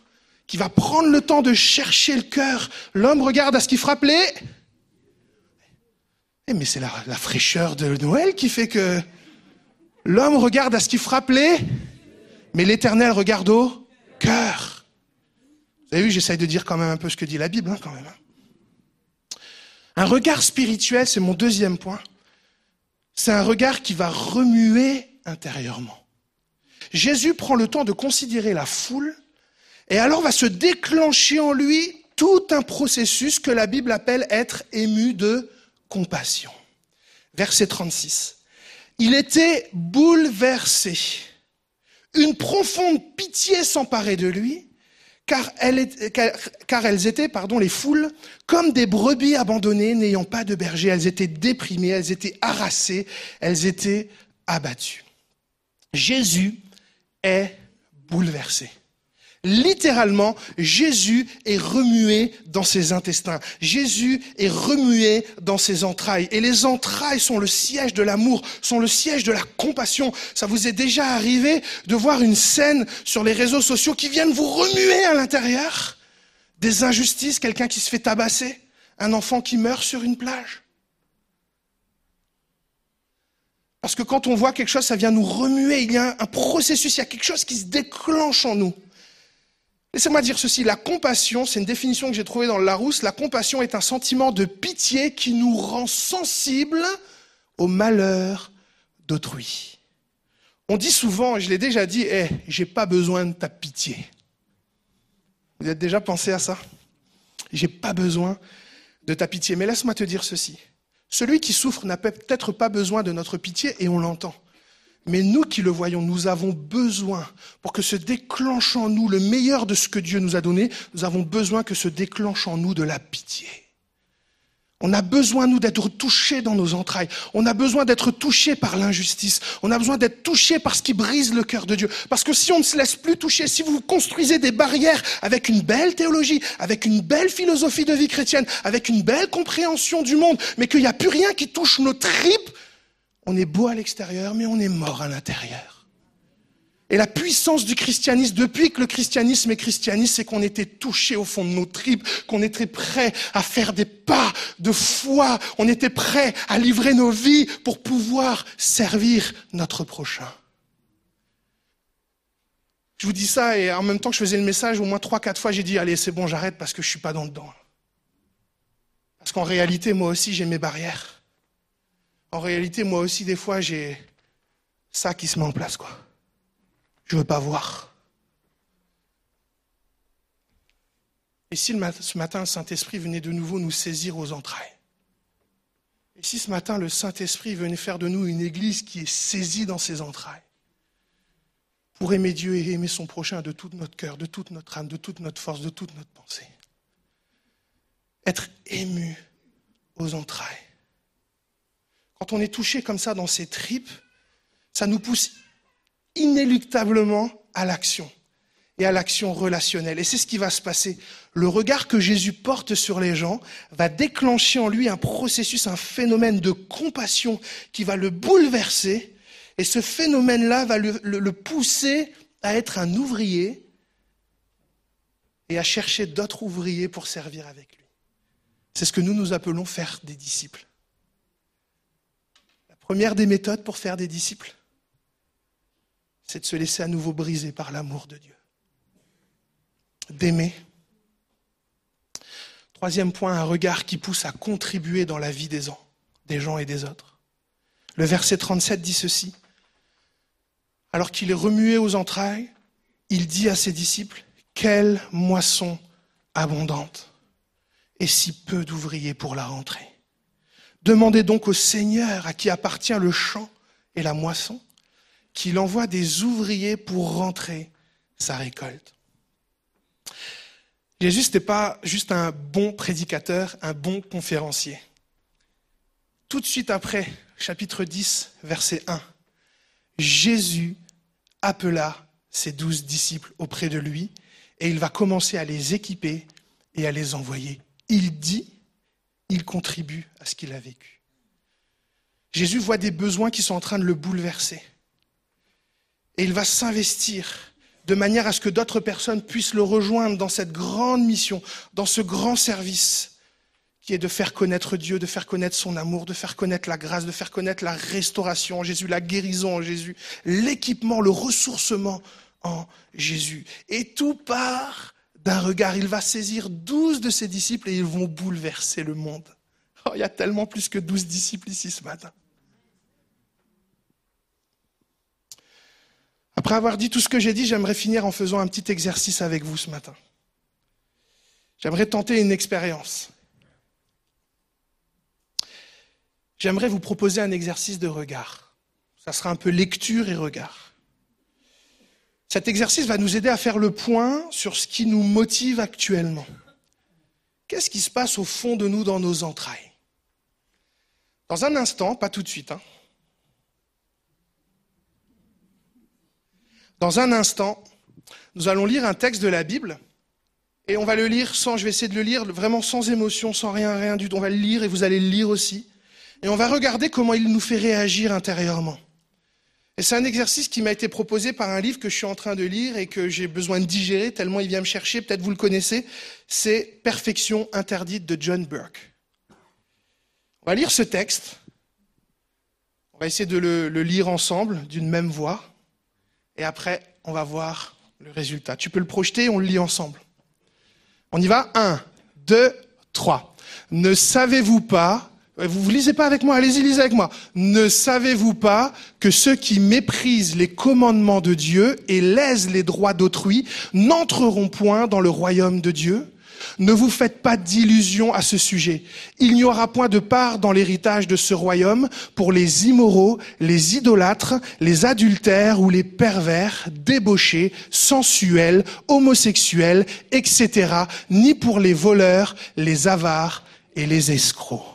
qui va prendre le temps de chercher le cœur. L'homme regarde à ce qui frappe les... Eh, mais c'est la, fraîcheur de Noël qui fait que l'homme regarde à ce qui frappe les... Mais l'éternel regarde au cœur. Vous avez vu, j'essaye de dire quand même un peu ce que dit la Bible, hein, quand même. hein. Un regard spirituel, c'est mon deuxième point. C'est un regard qui va remuer intérieurement. Jésus prend le temps de considérer la foule et alors va se déclencher en lui tout un processus que la Bible appelle être ému de compassion. Verset 36. Il était bouleversé. Une profonde pitié s'emparait de lui, car, elles étaient, pardon, les foules, comme des brebis abandonnées n'ayant pas de berger. Elles étaient déprimées, elles étaient harassées, elles étaient abattues. Jésus est bouleversé. Littéralement, Jésus est remué dans ses intestins. Jésus est remué dans ses entrailles. Et les entrailles sont le siège de l'amour, sont le siège de la compassion. Ça vous est déjà arrivé de voir une scène sur les réseaux sociaux qui viennent vous remuer à l'intérieur? Des injustices, quelqu'un qui se fait tabasser, un enfant qui meurt sur une plage. Parce que quand on voit quelque chose, ça vient nous remuer. Il y a un processus, il y a quelque chose qui se déclenche en nous. Laissez-moi dire ceci, la compassion, c'est une définition que j'ai trouvée dans le Larousse, la compassion est un sentiment de pitié qui nous rend sensibles au malheur d'autrui. On dit souvent, et je l'ai déjà dit, eh, j'ai pas besoin de ta pitié. Vous avez déjà pensé à ça? J'ai pas besoin de ta pitié. Mais laisse-moi te dire ceci. Celui qui souffre n'a peut-être pas besoin de notre pitié et on l'entend. Mais nous qui le voyons, nous avons besoin, pour que se déclenche en nous le meilleur de ce que Dieu nous a donné, nous avons besoin que se déclenche en nous de la pitié. On a besoin, nous, d'être touchés dans nos entrailles. On a besoin d'être touchés par l'injustice. On a besoin d'être touchés par ce qui brise le cœur de Dieu. Parce que si on ne se laisse plus toucher, si vous construisez des barrières avec une belle théologie, avec une belle philosophie de vie chrétienne, avec une belle compréhension du monde, mais qu'il n'y a plus rien qui touche nos tripes, on est beau à l'extérieur, mais on est mort à l'intérieur. Et la puissance du christianisme, depuis que le christianisme est christianisme, c'est qu'on était touché au fond de nos tripes, qu'on était prêt à faire des pas de foi, on était prêt à livrer nos vies pour pouvoir servir notre prochain. Je vous dis ça et en même temps que je faisais le message, au moins trois, quatre fois, j'ai dit, allez, c'est bon, j'arrête parce que je suis pas dans le dedans. Parce qu'en réalité, moi aussi, j'ai mes barrières. En réalité, moi aussi, des fois, j'ai ça qui se met en place, quoi. Je veux pas voir. Et si ce matin, le Saint-Esprit venait de nouveau nous saisir aux entrailles? Et si ce matin, le Saint-Esprit venait faire de nous une église qui est saisie dans ses entrailles pour aimer Dieu et aimer son prochain de tout notre cœur, de toute notre âme, de toute notre force, de toute notre pensée. Être ému aux entrailles. Quand on est touché comme ça dans ses tripes, ça nous pousse inéluctablement à l'action et à l'action relationnelle. Et c'est ce qui va se passer. Le regard que Jésus porte sur les gens va déclencher en lui un processus, un phénomène de compassion qui va le bouleverser. Et ce phénomène-là va le, pousser à être un ouvrier et à chercher d'autres ouvriers pour servir avec lui. C'est ce que nous nous appelons faire des disciples. Première des méthodes pour faire des disciples, c'est de se laisser à nouveau briser par l'amour de Dieu d'aimer. Troisième point, un regard qui pousse à contribuer dans la vie des, gens, des gens et des autres. Le verset 37 dit ceci. Alors qu'il est remué aux entrailles, il dit à ses disciples, quelle moisson abondante et si peu d'ouvriers pour la rentrée. Demandez donc au Seigneur à qui appartient le champ et la moisson, qu'il envoie des ouvriers pour rentrer sa récolte. Jésus, n'était pas juste un bon prédicateur, un bon conférencier. Tout de suite après, chapitre 10, verset 1, Jésus appela ses douze disciples auprès de lui et il va commencer à les équiper et à les envoyer. Il dit, il contribue à ce qu'il a vécu. Jésus voit des besoins qui sont en train de le bouleverser. Et il va s'investir de manière à ce que d'autres personnes puissent le rejoindre dans cette grande mission, dans ce grand service qui est de faire connaître Dieu, de faire connaître son amour, de faire connaître la grâce, de faire connaître la restauration en Jésus, la guérison en Jésus, l'équipement, le ressourcement en Jésus. Et tout part d'un regard. Il va saisir douze de ses disciples et ils vont bouleverser le monde. Oh, il y a tellement plus que douze disciples ici ce matin. Après avoir dit tout ce que j'ai dit, j'aimerais finir en faisant un petit exercice avec vous ce matin. J'aimerais tenter une expérience. J'aimerais vous proposer un exercice de regard. Ça sera un peu lecture et regard. Cet exercice va nous aider à faire le point sur ce qui nous motive actuellement. Qu'est-ce qui se passe au fond de nous dans nos entrailles? Dans un instant, pas tout de suite, hein, Dans un instant, nous allons lire un texte de la Bible et on va le lire sans, je vais essayer de le lire vraiment sans émotion, sans rien, rien du tout. On va le lire et vous allez le lire aussi. Et on va regarder comment il nous fait réagir intérieurement. Et c'est un exercice qui m'a été proposé par un livre que je suis en train de lire et que j'ai besoin de digérer tellement il vient me chercher. Peut-être vous le connaissez. C'est Perfection interdite de John Burke. On va lire ce texte. On va essayer de le, le lire ensemble d'une même voix. Et après, on va voir le résultat. Tu peux le projeter, on le lit ensemble. On y va Un, deux, trois. Ne savez-vous pas, vous ne lisez pas avec moi, allez-y, lisez avec moi. Ne savez-vous pas que ceux qui méprisent les commandements de Dieu et lèsent les droits d'autrui n'entreront point dans le royaume de Dieu? Ne vous faites pas d'illusions à ce sujet. Il n'y aura point de part dans l'héritage de ce royaume pour les immoraux, les idolâtres, les adultères ou les pervers, débauchés, sensuels, homosexuels, etc., ni pour les voleurs, les avares et les escrocs.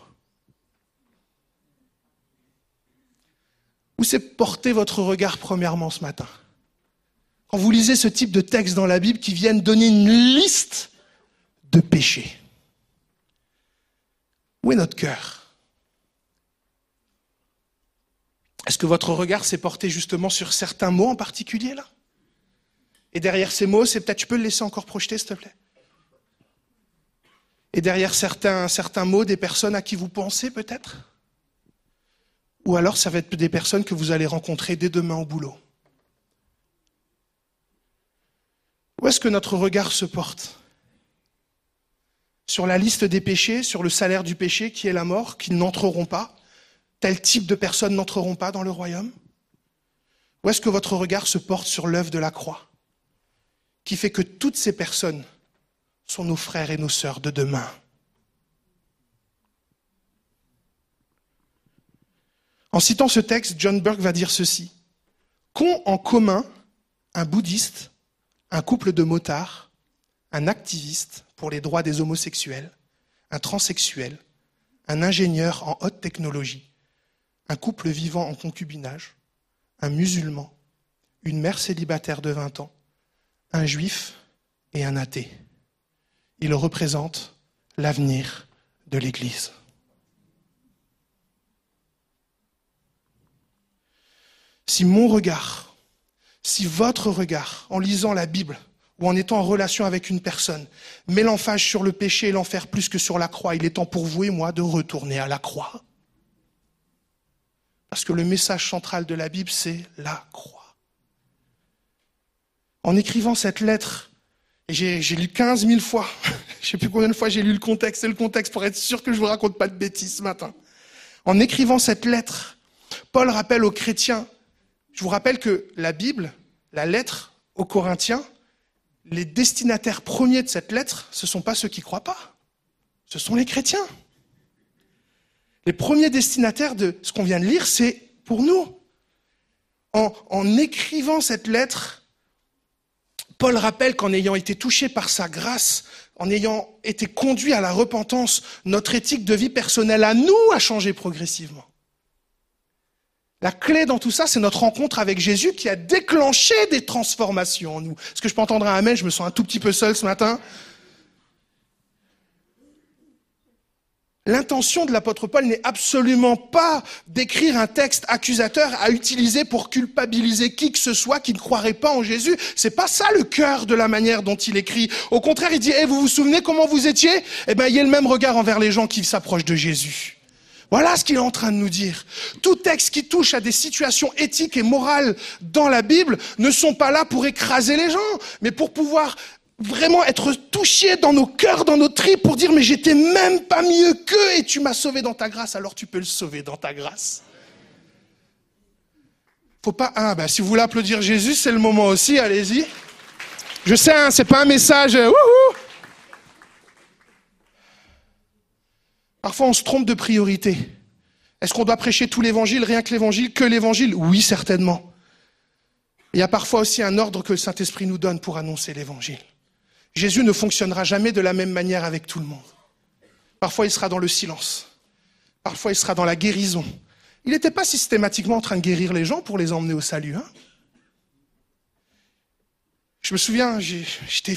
Où s'est porté votre regard premièrement ce matin Quand vous lisez ce type de texte dans la Bible qui viennent donner une liste de péché. Où est notre cœur Est-ce que votre regard s'est porté justement sur certains mots en particulier là Et derrière ces mots, c'est peut-être, tu peux le laisser encore projeter, s'il te plaît Et derrière certains, certains mots, des personnes à qui vous pensez peut-être Ou alors ça va être des personnes que vous allez rencontrer dès demain au boulot. Où est-ce que notre regard se porte? Sur la liste des péchés, sur le salaire du péché qui est la mort, qui n'entreront pas? Tel type de personnes n'entreront pas dans le royaume? Ou est-ce que votre regard se porte sur l'œuvre de la croix, qui fait que toutes ces personnes sont nos frères et nos sœurs de demain? En citant ce texte, John Burke va dire ceci. Qu'ont en commun un bouddhiste, un couple de motards, un activiste pour les droits des homosexuels, un transsexuel, un ingénieur en haute technologie, un couple vivant en concubinage, un musulman, une mère célibataire de 20 ans, un juif et un athée? Il représente l'avenir de l'Église. Si mon regard, si votre regard, en lisant la Bible ou en étant en relation avec une personne, met l'emphase sur le péché et l'enfer plus que sur la croix, il est temps pour vous et moi de retourner à la croix. Parce que le message central de la Bible, c'est la croix. En écrivant cette lettre, et j'ai lu 15 000 fois, je sais plus combien de fois j'ai lu le contexte et le contexte pour être sûr que je vous raconte pas de bêtises ce matin. En écrivant cette lettre, Paul rappelle aux chrétiens, je vous rappelle que la Bible, la lettre aux Corinthiens, les destinataires premiers de cette lettre, ce ne sont pas ceux qui croient pas, ce sont les chrétiens. Les premiers destinataires de ce qu'on vient de lire, c'est pour nous. En, en, écrivant cette lettre, Paul rappelle qu'en ayant été touché par sa grâce, en ayant été conduit à la repentance, notre éthique de vie personnelle à nous a changé progressivement. La clé dans tout ça, c'est notre rencontre avec Jésus qui a déclenché des transformations en nous. Est-ce que je peux entendre un amen? Je me sens un tout petit peu seul ce matin. L'intention de l'apôtre Paul n'est absolument pas d'écrire un texte accusateur à utiliser pour culpabiliser qui que ce soit qui ne croirait pas en Jésus. C'est pas ça le cœur de la manière dont il écrit. Au contraire, il dit, eh, vous vous souvenez comment vous étiez? Eh ben, il y a le même regard envers les gens qui s'approchent de Jésus. Voilà ce qu'il est en train de nous dire. Tout texte qui touche à des situations éthiques et morales dans la Bible ne sont pas là pour écraser les gens, mais pour pouvoir vraiment être touché dans nos cœurs, dans nos tripes, pour dire mais j'étais même pas mieux qu'eux et tu m'as sauvé dans ta grâce, alors tu peux le sauver dans ta grâce. Faut pas ah bah si vous voulez applaudir Jésus, c'est le moment aussi, allez-y. Je sais, hein, c'est pas un message. Euh, wouhou Parfois, on se trompe de priorité. Est-ce qu'on doit prêcher tout l'évangile, rien que l'évangile, que l'évangile? Oui, certainement. Il y a parfois aussi un ordre que le Saint-Esprit nous donne pour annoncer l'évangile. Jésus ne fonctionnera jamais de la même manière avec tout le monde. Parfois, il sera dans le silence. Parfois, il sera dans la guérison. Il n'était pas systématiquement en train de guérir les gens pour les emmener au salut. Hein Je me souviens, j'étais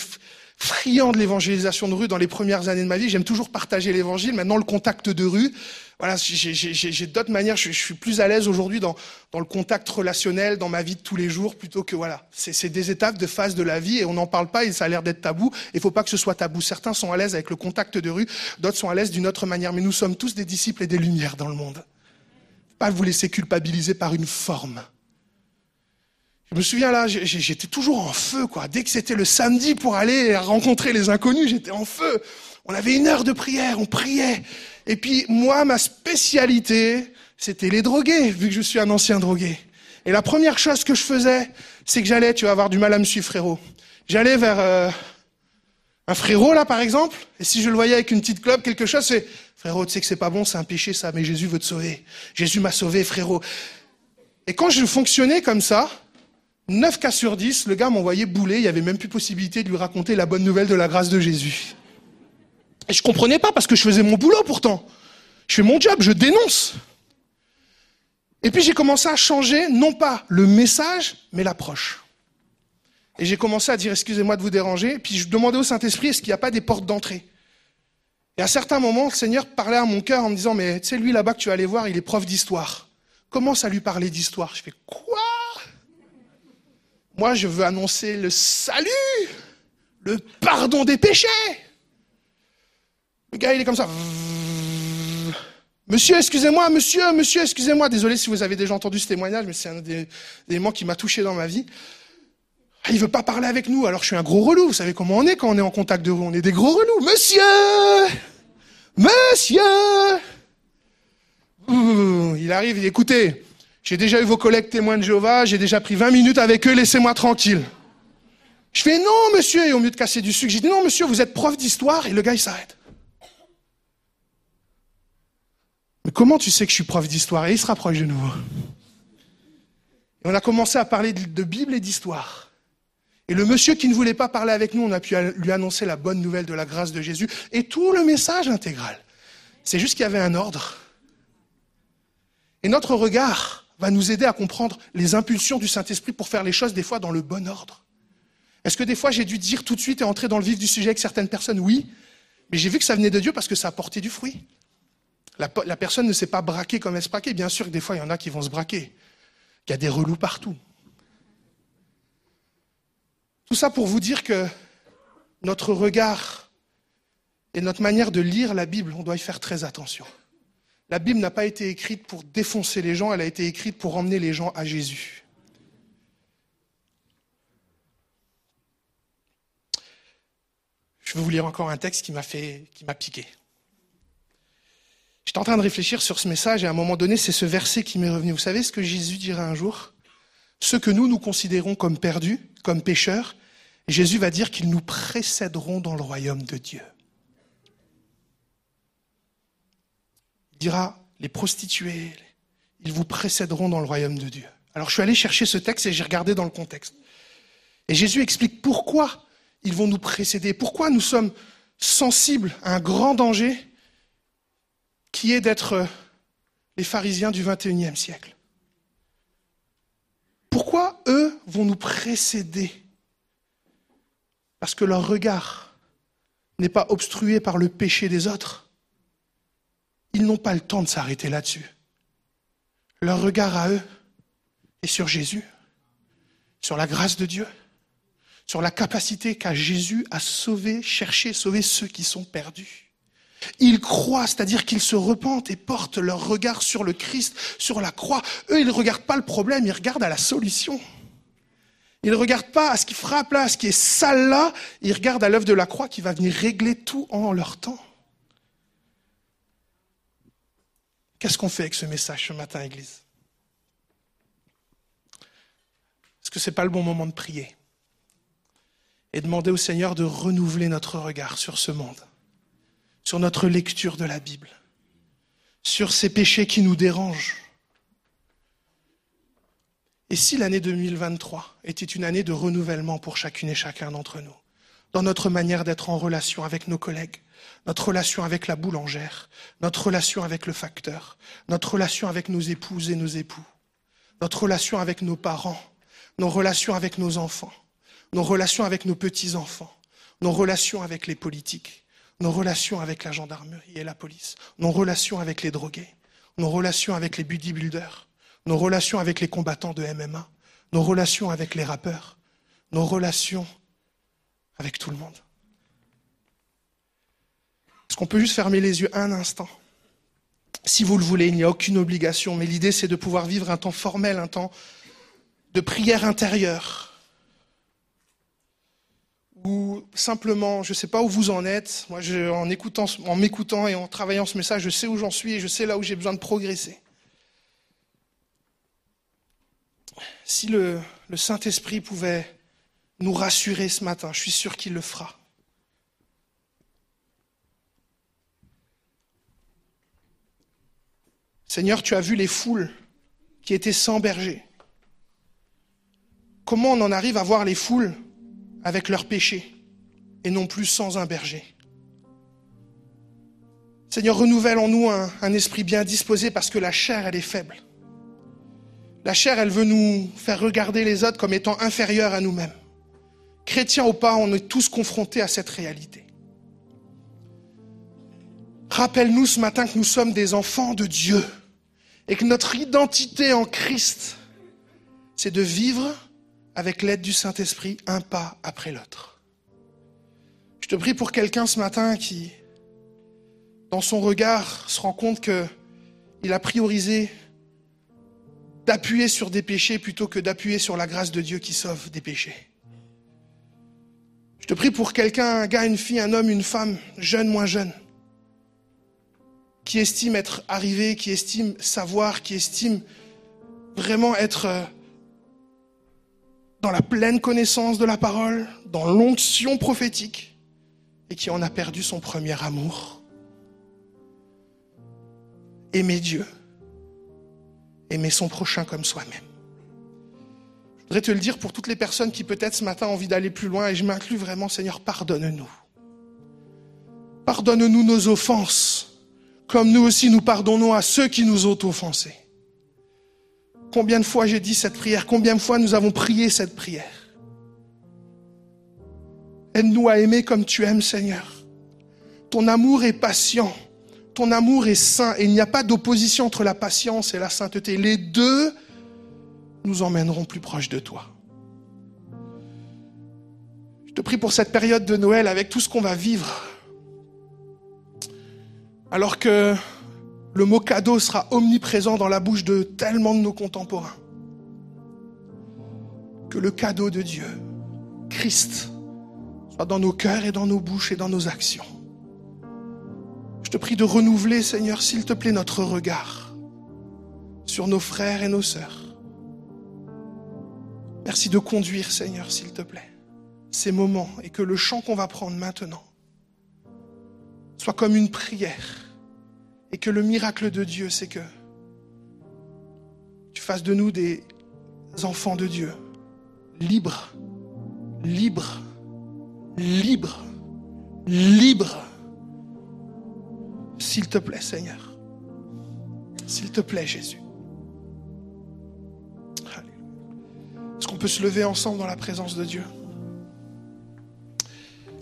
friand de l'évangélisation de rue dans les premières années de ma vie. J'aime toujours partager l'évangile. Maintenant, le contact de rue, voilà, j'ai d'autres manières. Je, je, suis plus à l'aise aujourd'hui dans, dans le contact relationnel, dans ma vie de tous les jours, plutôt que voilà. C'est des étapes de phase de la vie et on n'en parle pas et ça a l'air d'être tabou. Il faut pas que ce soit tabou. Certains sont à l'aise avec le contact de rue, d'autres sont à l'aise d'une autre manière. Mais nous sommes tous des disciples et des lumières dans le monde. Pas vous laisser culpabiliser par une forme. Je me souviens là, j'étais toujours en feu, quoi. Dès que c'était le samedi pour aller rencontrer les inconnus, j'étais en feu. On avait une heure de prière, on priait. Et puis moi, ma spécialité, c'était les drogués, vu que je suis un ancien drogué. Et la première chose que je faisais, c'est que j'allais, tu vas avoir du mal à me suivre, frérot. J'allais vers euh, un frérot là, par exemple, et si je le voyais avec une petite clope, quelque chose, c'est frérot, tu sais que c'est pas bon, c'est un péché ça, mais Jésus veut te sauver. Jésus m'a sauvé, frérot. Et quand je fonctionnais comme ça, 9 cas sur 10, le gars m'envoyait bouler, il n'y avait même plus possibilité de lui raconter la bonne nouvelle de la grâce de Jésus. Et je comprenais pas parce que je faisais mon boulot pourtant. Je fais mon job, je dénonce. Et puis j'ai commencé à changer, non pas le message, mais l'approche. Et j'ai commencé à dire, excusez-moi de vous déranger, puis je demandais au Saint-Esprit, est-ce qu'il n'y a pas des portes d'entrée? Et à certains moments, le Seigneur parlait à mon cœur en me disant, mais tu sais, lui là-bas que tu vas aller voir, il est prof d'histoire. Commence à lui parler d'histoire? Je fais, quoi? Moi, je veux annoncer le salut, le pardon des péchés. Le gars, il est comme ça. Monsieur, excusez-moi, monsieur, monsieur, excusez-moi. Désolé si vous avez déjà entendu ce témoignage, mais c'est un des, éléments qui m'a touché dans ma vie. Ah, il veut pas parler avec nous, alors je suis un gros relou. Vous savez comment on est quand on est en contact de vous On est des gros relous. Monsieur Monsieur Il arrive, il dit, écoutez, j'ai déjà eu vos collègues témoins de Jéhovah, j'ai déjà pris 20 minutes avec eux, laissez-moi tranquille. Je fais non, monsieur, et au mieux de casser du sucre, j'ai dit non, monsieur, vous êtes prof d'histoire, et le gars, il s'arrête. Mais comment tu sais que je suis prof d'histoire? Et il se rapproche de nouveau. Et on a commencé à parler de Bible et d'histoire. Et le monsieur qui ne voulait pas parler avec nous, on a pu lui annoncer la bonne nouvelle de la grâce de Jésus et tout le message intégral. C'est juste qu'il y avait un ordre. Et notre regard va nous aider à comprendre les impulsions du Saint-Esprit pour faire les choses des fois dans le bon ordre. Est-ce que des fois j'ai dû dire tout de suite et entrer dans le vif du sujet avec certaines personnes Oui. Mais j'ai vu que ça venait de Dieu parce que ça a porté du fruit. La, personne ne s'est pas braquée comme elle se braquait. Bien sûr que des fois, il y en a qui vont se braquer. Il y a des relous partout. Tout ça pour vous dire que notre regard et notre manière de lire la Bible, on doit y faire très attention. La Bible n'a pas été écrite pour défoncer les gens, elle a été écrite pour emmener les gens à Jésus. Je vais vous lire encore un texte qui m'a fait, qui m'a piqué. J'étais en train de réfléchir sur ce message et à un moment donné, c'est ce verset qui m'est revenu. Vous savez ce que Jésus dira un jour? Ceux que nous, nous considérons comme perdus, comme pécheurs, Jésus va dire qu'ils nous précéderont dans le royaume de Dieu. Dira, les prostituées, ils vous précéderont dans le royaume de Dieu. Alors je suis allé chercher ce texte et j'ai regardé dans le contexte. Et Jésus explique pourquoi ils vont nous précéder, pourquoi nous sommes sensibles à un grand danger qui est d'être les pharisiens du XXIe siècle. Pourquoi eux vont nous précéder? Parce que leur regard n'est pas obstrué par le péché des autres. Ils n'ont pas le temps de s'arrêter là-dessus. Leur regard à eux est sur Jésus, sur la grâce de Dieu, sur la capacité qu'a Jésus à sauver, chercher, sauver ceux qui sont perdus. Ils croient, c'est-à-dire qu'ils se repentent et portent leur regard sur le Christ, sur la croix. Eux, ils ne regardent pas le problème, ils regardent à la solution. Ils ne regardent pas à ce qui frappe là, à ce qui est sale là, ils regardent à l'œuvre de la croix qui va venir régler tout en leur temps. Qu'est-ce qu'on fait avec ce message ce matin, Église? Est-ce que ce n'est pas le bon moment de prier et demander au Seigneur de renouveler notre regard sur ce monde sur notre lecture de la Bible, sur ces péchés qui nous dérangent? Et si l'année 2023 était une année de renouvellement pour chacune et chacun d'entre nous, dans notre manière d'être en relation avec nos collègues, notre relation avec la boulangère, notre relation avec le facteur, notre relation avec nos épouses et nos époux, notre relation avec nos parents, nos relations avec nos enfants, nos relations avec nos petits-enfants, nos relations avec les politiques, nos relations avec la gendarmerie et la police, nos relations avec les drogués, nos relations avec les bodybuilders, nos relations avec les combattants de MMA, nos relations avec les rappeurs, nos relations avec tout le monde. Est-ce qu'on peut juste fermer les yeux un instant Si vous le voulez, il n'y a aucune obligation, mais l'idée c'est de pouvoir vivre un temps formel, un temps de prière intérieure, ou simplement, je ne sais pas où vous en êtes. Moi, en écoutant, en m'écoutant et en travaillant ce message, je sais où j'en suis et je sais là où j'ai besoin de progresser. Si le, le Saint-Esprit pouvait nous rassurer ce matin, je suis sûr qu'il le fera. Seigneur, tu as vu les foules qui étaient sans berger. Comment on en arrive à voir les foules avec leurs péchés et non plus sans un berger? Seigneur, renouvelle en nous un, esprit bien disposé parce que la chair, elle est faible. La chair, elle veut nous faire regarder les autres comme étant inférieurs à nous-mêmes. Chrétiens ou pas, on est tous confrontés à cette réalité. Rappelle-nous ce matin que nous sommes des enfants de Dieu et que notre identité en Christ, c'est de vivre avec l'aide du Saint-Esprit, un pas après l'autre. Je te prie pour quelqu'un ce matin qui, dans son regard, se rend compte qu'il a priorisé d'appuyer sur des péchés plutôt que d'appuyer sur la grâce de Dieu qui sauve des péchés. Je te prie pour quelqu'un, un gars, une fille, un homme, une femme, jeune, moins jeune, qui estime être arrivé, qui estime savoir, qui estime vraiment être euh, dans la pleine connaissance de la parole, dans l'onction prophétique, et qui en a perdu son premier amour. Aimer Dieu, aimer son prochain comme soi-même. Je voudrais te le dire pour toutes les personnes qui peut-être ce matin ont envie d'aller plus loin, et je m'inclus vraiment, Seigneur, pardonne-nous. Pardonne-nous nos offenses, comme nous aussi nous pardonnons à ceux qui nous ont offensés. Combien de fois j'ai dit cette prière? Combien de fois nous avons prié cette prière? Aide-nous à aimer comme tu aimes, Seigneur. Ton amour est patient. Ton amour est saint. Et il n'y a pas d'opposition entre la patience et la sainteté. Les deux nous emmèneront plus proche de toi. Je te prie pour cette période de Noël avec tout ce qu'on va vivre. Alors que le mot cadeau sera omniprésent dans la bouche de tellement de nos contemporains. Que le cadeau de Dieu, Christ, soit dans nos cœurs et dans nos bouches et dans nos actions. Je te prie de renouveler, Seigneur, s'il te plaît, notre regard sur nos frères et nos sœurs. Merci de conduire, Seigneur, s'il te plaît, ces moments et que le chant qu'on va prendre maintenant soit comme une prière et que le miracle de Dieu, c'est que tu fasses de nous des enfants de Dieu, libres, libres, libres, libres. S'il te plaît, Seigneur. S'il te plaît, Jésus. Est-ce qu'on peut se lever ensemble dans la présence de Dieu?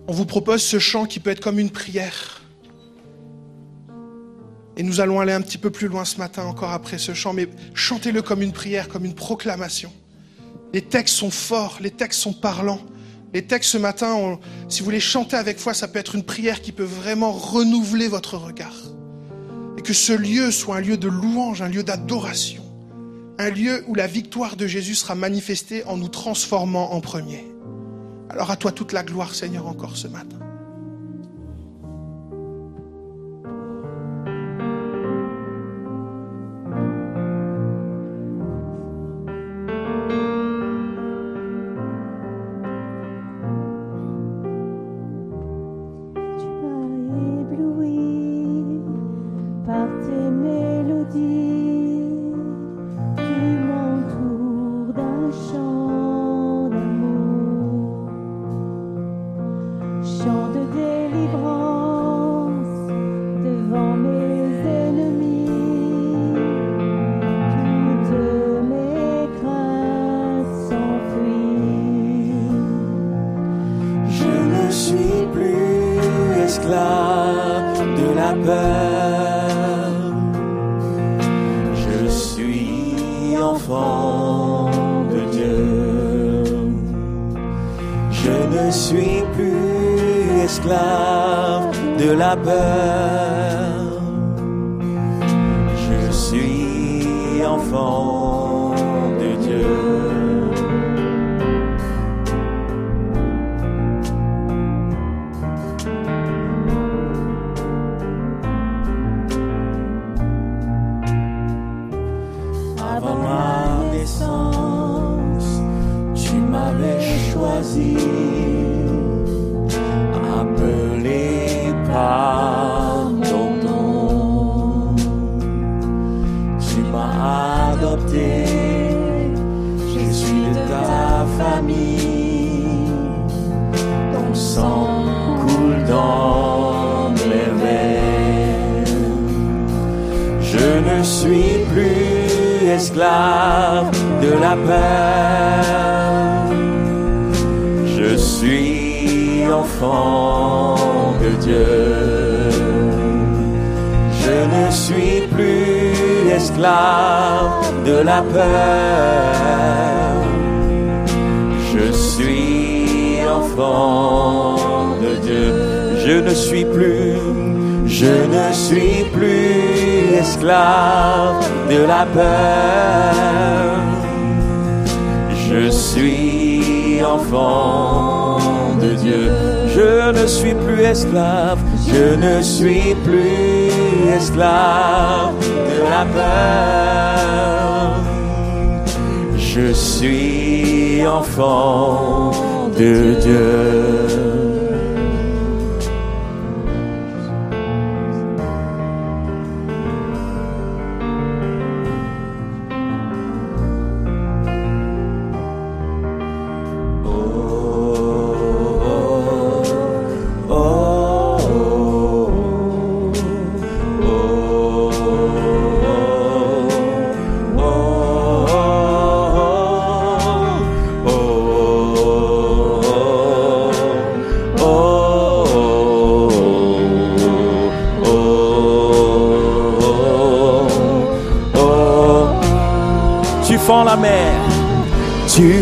On vous propose ce chant qui peut être comme une prière. Et nous allons aller un petit peu plus loin ce matin encore après ce chant, mais chantez-le comme une prière, comme une proclamation. Les textes sont forts, les textes sont parlants. Les textes ce matin, si vous les chantez avec foi, ça peut être une prière qui peut vraiment renouveler votre regard. Et que ce lieu soit un lieu de louange, un lieu d'adoration, un lieu où la victoire de Jésus sera manifestée en nous transformant en premier. Alors à toi toute la gloire, Seigneur, encore ce matin.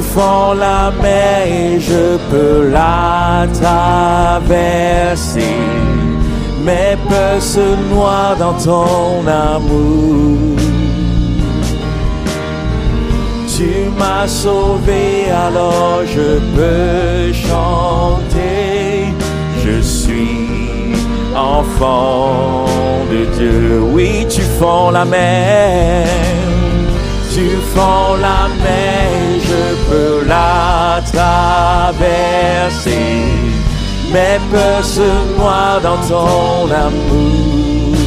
Tu fends la mer et je peux la traverser. Mes peurs se noient dans ton amour. Tu m'as sauvé, alors je peux chanter. Je suis enfant de Dieu. Oui, tu fends la mer. Tu fends la mer, peux la traverser. Mes peurs se noient dans ton amour.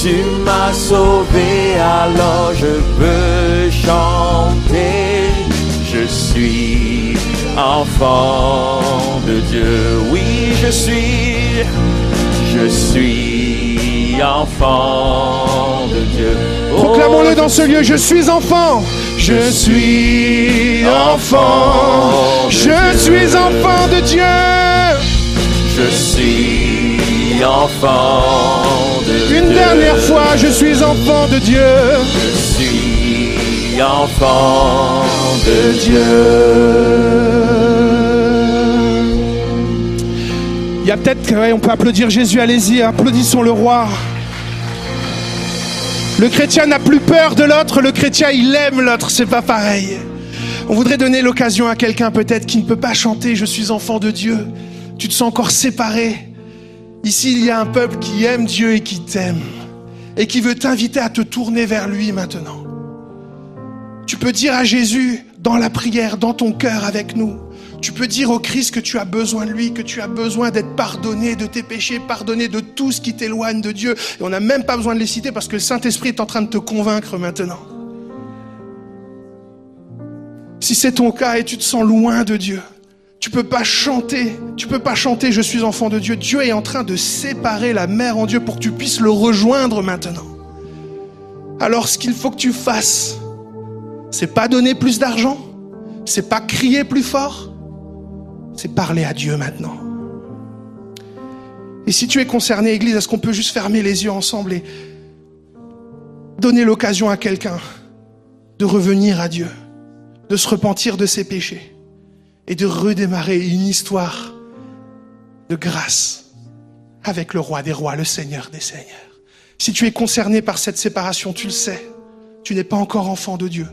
Tu m'as sauvé, alors je peux chanter. Je suis enfant de Dieu. Oui, je suis, je suis enfant de Dieu. Oh, Proclamons-le dans ce lieu, je suis enfant. Je suis enfant. Je suis enfant de Dieu. Je suis enfant de Dieu. Une dernière fois, je suis enfant de Dieu. Je suis enfant de Dieu. Il y a peut-être, ouais, on peut applaudir Jésus, allez-y, applaudissons le roi. Le chrétien n'a plus peur de l'autre, le chrétien il aime l'autre, c'est pas pareil. On voudrait donner l'occasion à quelqu'un peut-être qui ne peut pas chanter Je suis enfant de Dieu. Tu te sens encore séparé. Ici, il y a un peuple qui aime Dieu et qui t'aime et qui veut t'inviter à te tourner vers lui maintenant. Tu peux dire à Jésus dans la prière, dans ton cœur avec nous. Tu peux dire au Christ que tu as besoin de lui, que tu as besoin d'être pardonné de tes péchés, pardonné de tout ce qui t'éloigne de Dieu. Et on n'a même pas besoin de les citer parce que le Saint-Esprit est en train de te convaincre maintenant. Si c'est ton cas et tu te sens loin de Dieu, tu peux pas chanter, tu peux pas chanter je suis enfant de Dieu. Dieu est en train de séparer la mère en Dieu pour que tu puisses le rejoindre maintenant. Alors ce qu'il faut que tu fasses, c'est pas donner plus d'argent, c'est pas crier plus fort, c'est parler à Dieu maintenant. Et si tu es concerné, Église, est-ce qu'on peut juste fermer les yeux ensemble et donner l'occasion à quelqu'un de revenir à Dieu, de se repentir de ses péchés et de redémarrer une histoire de grâce avec le roi des rois, le Seigneur des seigneurs. Si tu es concerné par cette séparation, tu le sais, tu n'es pas encore enfant de Dieu.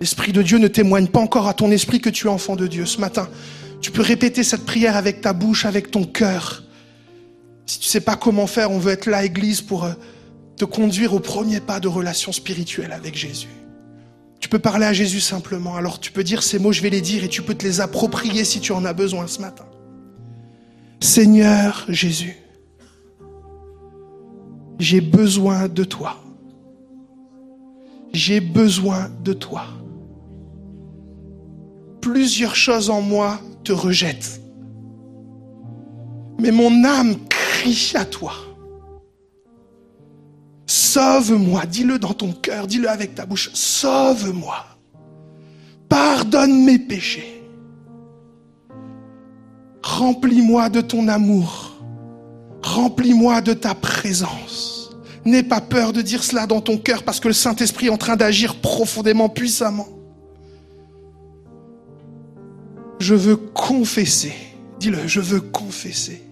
L'Esprit de Dieu ne témoigne pas encore à ton esprit que tu es enfant de Dieu. Ce matin, tu peux répéter cette prière avec ta bouche, avec ton cœur. Si tu sais pas comment faire, on veut être là, Église, pour euh, te conduire au premier pas de relation spirituelle avec Jésus. Tu peux parler à Jésus simplement. Alors tu peux dire ces mots, je vais les dire et tu peux te les approprier si tu en as besoin ce matin. Seigneur Jésus, j'ai besoin de toi. J'ai besoin de toi. Plusieurs choses en moi te rejettent. Mais mon âme crie à toi. Sauve-moi, dis-le dans ton cœur, dis-le avec ta bouche. Sauve-moi. Pardonne mes péchés. Remplis-moi de ton amour. Remplis-moi de ta présence. N'aie pas peur de dire cela dans ton cœur parce que le Saint-Esprit est en train d'agir profondément, puissamment. Je veux confesser. Dis-le, je veux confesser.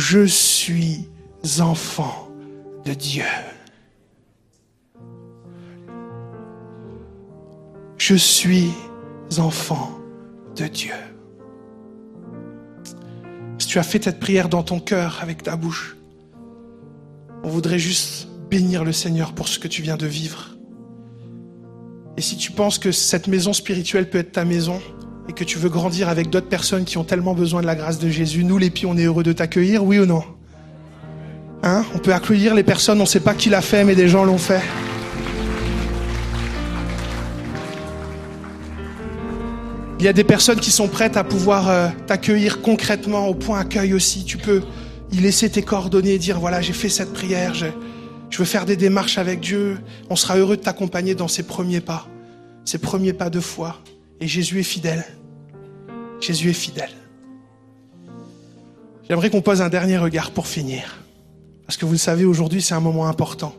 Je suis enfant de Dieu. Je suis enfant de Dieu. Si tu as fait cette prière dans ton cœur avec ta bouche, on voudrait juste bénir le Seigneur pour ce que tu viens de vivre. Et si tu penses que cette maison spirituelle peut être ta maison et que tu veux grandir avec d'autres personnes qui ont tellement besoin de la grâce de Jésus, nous les pieds, on est heureux de t'accueillir, oui ou non? Hein? On peut accueillir les personnes, on ne sait pas qui l'a fait, mais des gens l'ont fait. Il y a des personnes qui sont prêtes à pouvoir euh, t'accueillir concrètement au point accueil aussi. Tu peux y laisser tes coordonnées et dire voilà, j'ai fait cette prière, je, je veux faire des démarches avec Dieu. On sera heureux de t'accompagner dans ces premiers pas, ces premiers pas de foi. Et Jésus est fidèle. Jésus est fidèle. J'aimerais qu'on pose un dernier regard pour finir. Parce que vous le savez, aujourd'hui, c'est un moment important.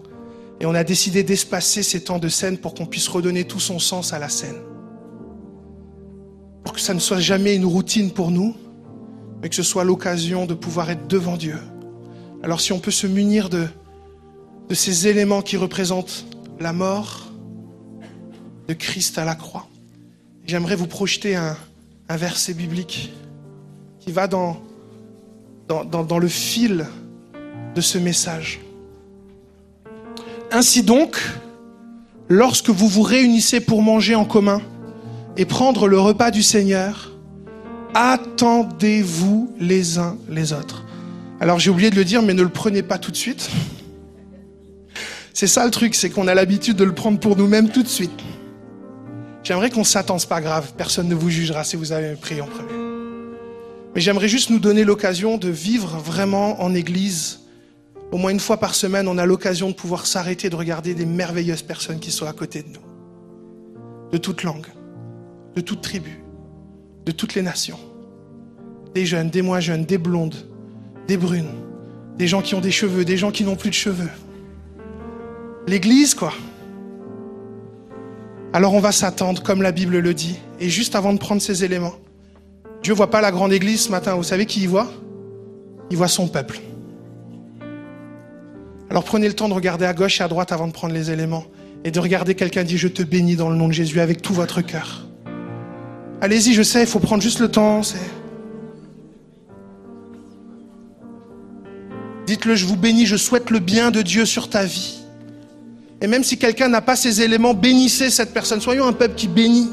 Et on a décidé d'espacer ces temps de scène pour qu'on puisse redonner tout son sens à la scène. Pour que ça ne soit jamais une routine pour nous, mais que ce soit l'occasion de pouvoir être devant Dieu. Alors si on peut se munir de, de ces éléments qui représentent la mort de Christ à la croix, j'aimerais vous projeter un, un verset biblique qui va dans, dans, dans, le fil de ce message. Ainsi donc, lorsque vous vous réunissez pour manger en commun et prendre le repas du Seigneur, attendez-vous les uns les autres. Alors j'ai oublié de le dire, mais ne le prenez pas tout de suite. C'est ça le truc, c'est qu'on a l'habitude de le prendre pour nous-mêmes tout de suite. J'aimerais qu'on s'attende, c'est pas grave, personne ne vous jugera si vous avez pris en premier. Mais j'aimerais juste nous donner l'occasion de vivre vraiment en église au moins une fois par semaine, on a l'occasion de pouvoir s'arrêter, de regarder des merveilleuses personnes qui sont à côté de nous. De toute langue, de toute tribu, de toutes les nations. Des jeunes, des moins jeunes, des blondes, des brunes, des gens qui ont des cheveux, des gens qui n'ont plus de cheveux. L'église, quoi. Alors on va s'attendre, comme la Bible le dit. Et juste avant de prendre ces éléments, Dieu voit pas la grande église ce matin. Vous savez qui y voit? Il voit son peuple. Alors prenez le temps de regarder à gauche et à droite avant de prendre les éléments et de regarder quelqu'un dire je te bénis dans le nom de Jésus avec tout votre cœur. Allez-y, je sais, il faut prendre juste le temps. Dites-le, je vous bénis, je souhaite le bien de Dieu sur ta vie. Et même si quelqu'un n'a pas ces éléments, bénissez cette personne. Soyons un peuple qui bénit.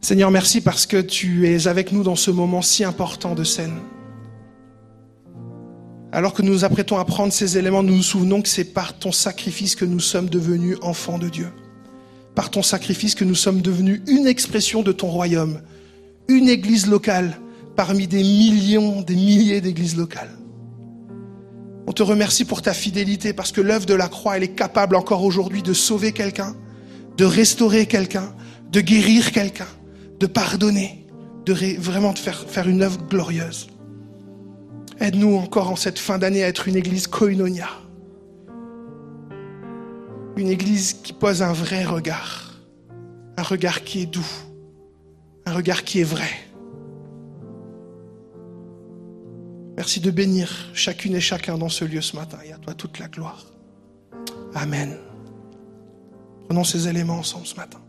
Seigneur, merci parce que tu es avec nous dans ce moment si important de scène. Alors que nous nous apprêtons à prendre ces éléments, nous nous souvenons que c'est par ton sacrifice que nous sommes devenus enfants de Dieu. Par ton sacrifice que nous sommes devenus une expression de ton royaume, une église locale parmi des millions, des milliers d'églises locales. On te remercie pour ta fidélité parce que l'œuvre de la croix, elle est capable encore aujourd'hui de sauver quelqu'un, de restaurer quelqu'un, de guérir quelqu'un de pardonner, de vraiment de faire, faire une œuvre glorieuse. Aide-nous encore en cette fin d'année à être une église koinonia. Une église qui pose un vrai regard. Un regard qui est doux. Un regard qui est vrai. Merci de bénir chacune et chacun dans ce lieu ce matin. Et à toi toute la gloire. Amen. Prenons ces éléments ensemble ce matin.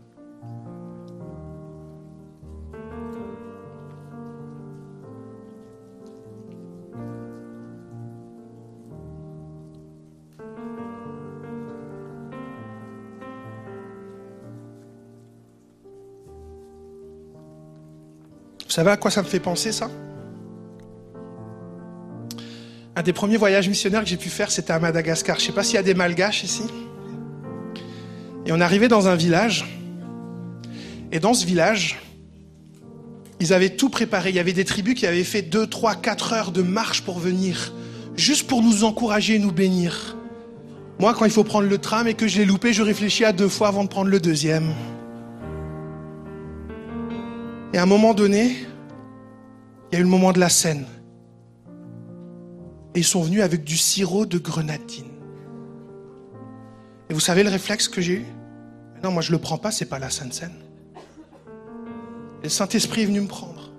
Vous savez à quoi ça me fait penser ça? Un des premiers voyages missionnaires que j'ai pu faire, c'était à Madagascar. Je ne sais pas s'il y a des malgaches ici. Et on arrivait dans un village. Et dans ce village, ils avaient tout préparé. Il y avait des tribus qui avaient fait 2, 3, 4 heures de marche pour venir, juste pour nous encourager et nous bénir. Moi, quand il faut prendre le tram et que je l'ai loupé, je réfléchis à deux fois avant de prendre le deuxième. Et à un moment donné, il y a eu le moment de la scène. Et ils sont venus avec du sirop de grenadine. Et vous savez le réflexe que j'ai eu? Non, moi je le prends pas, c'est pas la Sainte Seine. Et le Saint-Esprit est venu me prendre.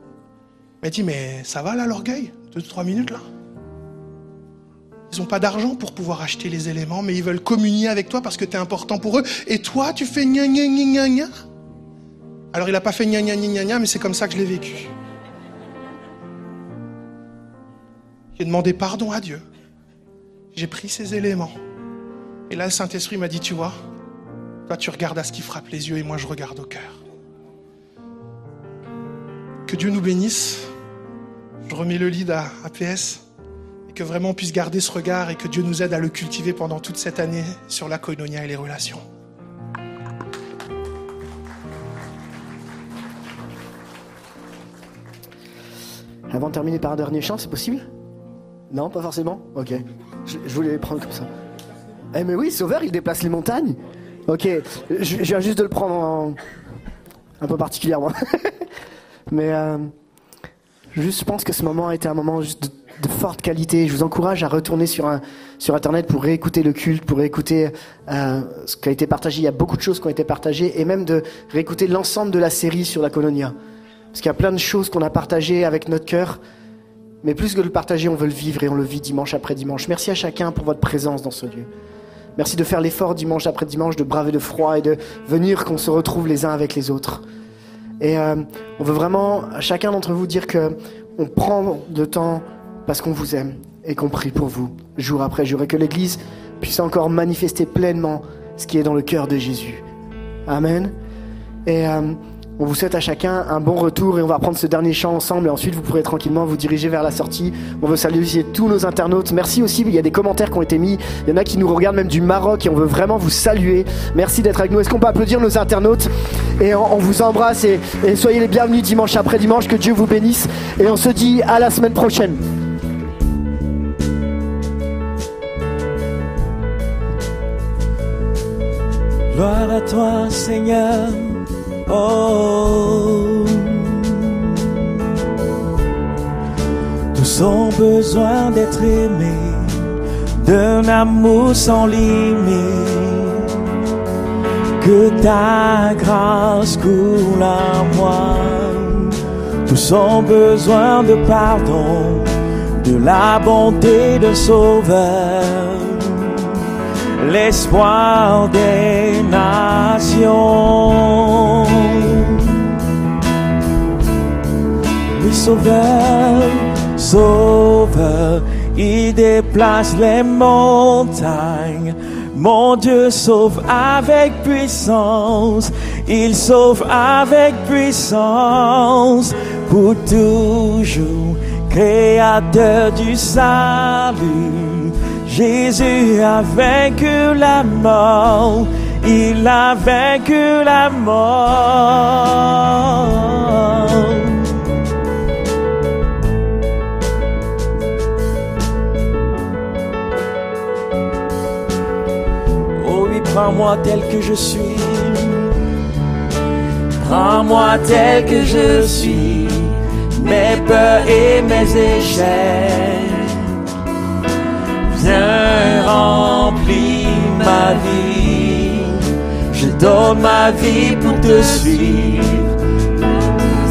Il m'a dit, mais ça va là l'orgueil? Deux, trois minutes là? Ils n'ont pas d'argent pour pouvoir acheter les éléments, mais ils veulent communier avec toi parce que tu es important pour eux. Et toi, tu fais gna gna gna gna gna? Alors il n'a pas fait gna gna gna gna mais c'est comme ça que je l'ai vécu. J'ai demandé pardon à Dieu. J'ai pris ces éléments. Et là, le Saint-Esprit m'a dit, tu vois, toi tu regardes à ce qui frappe les yeux et moi je regarde au cœur. Que Dieu nous bénisse. Je remets le lead à APS et que vraiment on puisse garder ce regard et que Dieu nous aide à le cultiver pendant toute cette année sur la koinonia et les relations. Avant de terminer par un dernier chant, c'est possible? Non, pas forcément? Ok. Je, voulais les prendre comme ça. Eh mais oui, Sauveur, il déplace les montagnes. Ok, je, viens juste de le prendre en- un peu particulièrement. Mais euh, je pense que ce moment a été un moment de, forte qualité. Je vous encourage à retourner sur, sur Internet pour réécouter le culte, pour réécouter euh, ce qui a été partagé. Il y a beaucoup de choses qui ont été partagées et même de réécouter l'ensemble de la série sur la colonia. Parce qu'il y a plein de choses qu'on a partagées avec notre cœur. Mais plus que de le partager, on veut le vivre et on le vit dimanche après dimanche. Merci à chacun pour votre présence dans ce lieu. Merci de faire l'effort dimanche après dimanche, de braver le froid et de venir qu'on se retrouve les uns avec les autres. Et euh, on veut vraiment à chacun d'entre vous dire que on prend le temps parce qu'on vous aime et qu'on prie pour vous jour après jour et que l'Église puisse encore manifester pleinement ce qui est dans le cœur de Jésus. Amen. Et euh, on vous souhaite à chacun un bon retour et on va prendre ce dernier chant ensemble et ensuite vous pourrez tranquillement vous diriger vers la sortie. On veut saluer tous nos internautes. Merci aussi, il y a des commentaires qui ont été mis. Il y en a qui nous regardent même du Maroc et on veut vraiment vous saluer. Merci d'être avec nous. Est-ce qu'on peut applaudir nos internautes Et on, vous embrasse et, et soyez les bienvenus dimanche après dimanche. Que Dieu vous bénisse et on se dit à la semaine prochaine. Gloire à toi, Seigneur. Oh. Tous ont besoin d'être aimés, d'un amour sans limite. Que ta grâce coule à moi. Tous ont besoin de pardon, de la bonté de Sauveur l'espoir des nations. Oui, Sauveur, Sauveur, il déplace les montagnes. Mon Dieu sauve avec puissance, il sauve avec puissance pour toujours, créateur du salut. Jésus a vaincu la mort, il a vaincu la mort. Oh oui, prends-moi tel que je suis. Prends-moi tel que je suis, mes peurs et mes échecs. Viens remplis ma vie, je donne ma vie pour te suivre.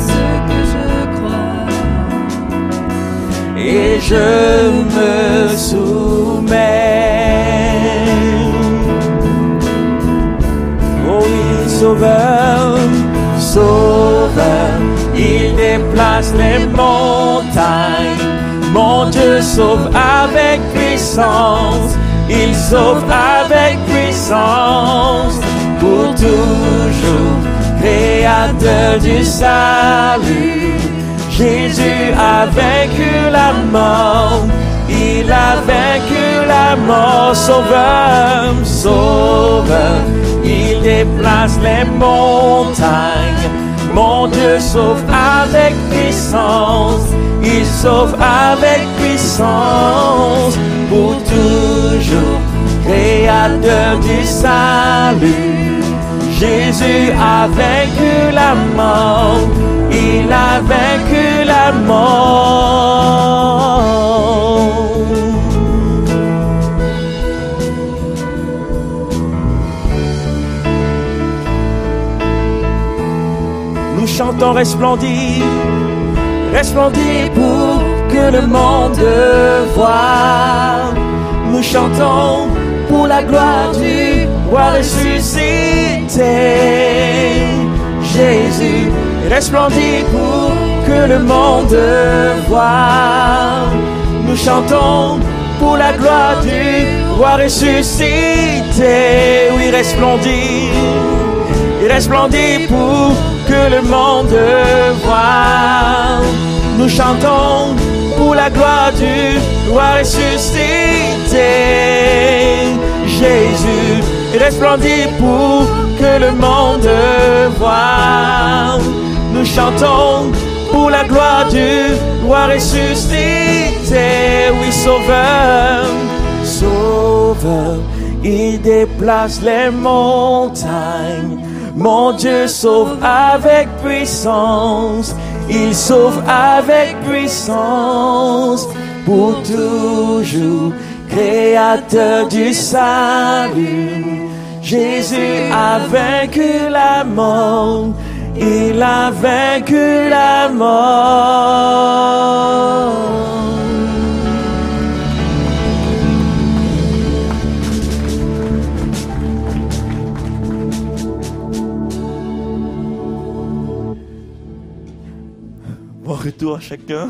ce que je crois. et je me soumets. Oh oui, Sauveur, Sauveur, il déplace les montagnes. Mon Dieu sauve puissance, il sauve avec puissance pour toujours, créateur du salut. Jésus a vaincu la mort, il a vaincu la mort, sauveur, sauveur, il déplace les montagnes. Mon Dieu sauve avec puissance, il sauve avec pour toujours, créateur du salut. Jésus a vaincu la mort, il a vaincu la mort. Nous chantons resplendir, resplendir pour que le monde voie. Nous chantons pour la gloire du roi ressuscité. Jésus resplendit pour que le monde voie. Nous chantons pour la gloire du roi ressuscité. Oui, resplendit, il resplendit pour que le monde voie. Nous chantons pour la gloire du roi ressuscité. Jésus resplendit pour que le monde voie. Nous chantons pour la gloire du roi ressuscité. Oui, sauveur, sauveur, il déplace les montagnes. Mon Dieu sauve avec puissance, il sauve avec puissance pour toujours, créateur du salut. Jésus a vaincu la mort, il a vaincu la mort. Retour à chacun.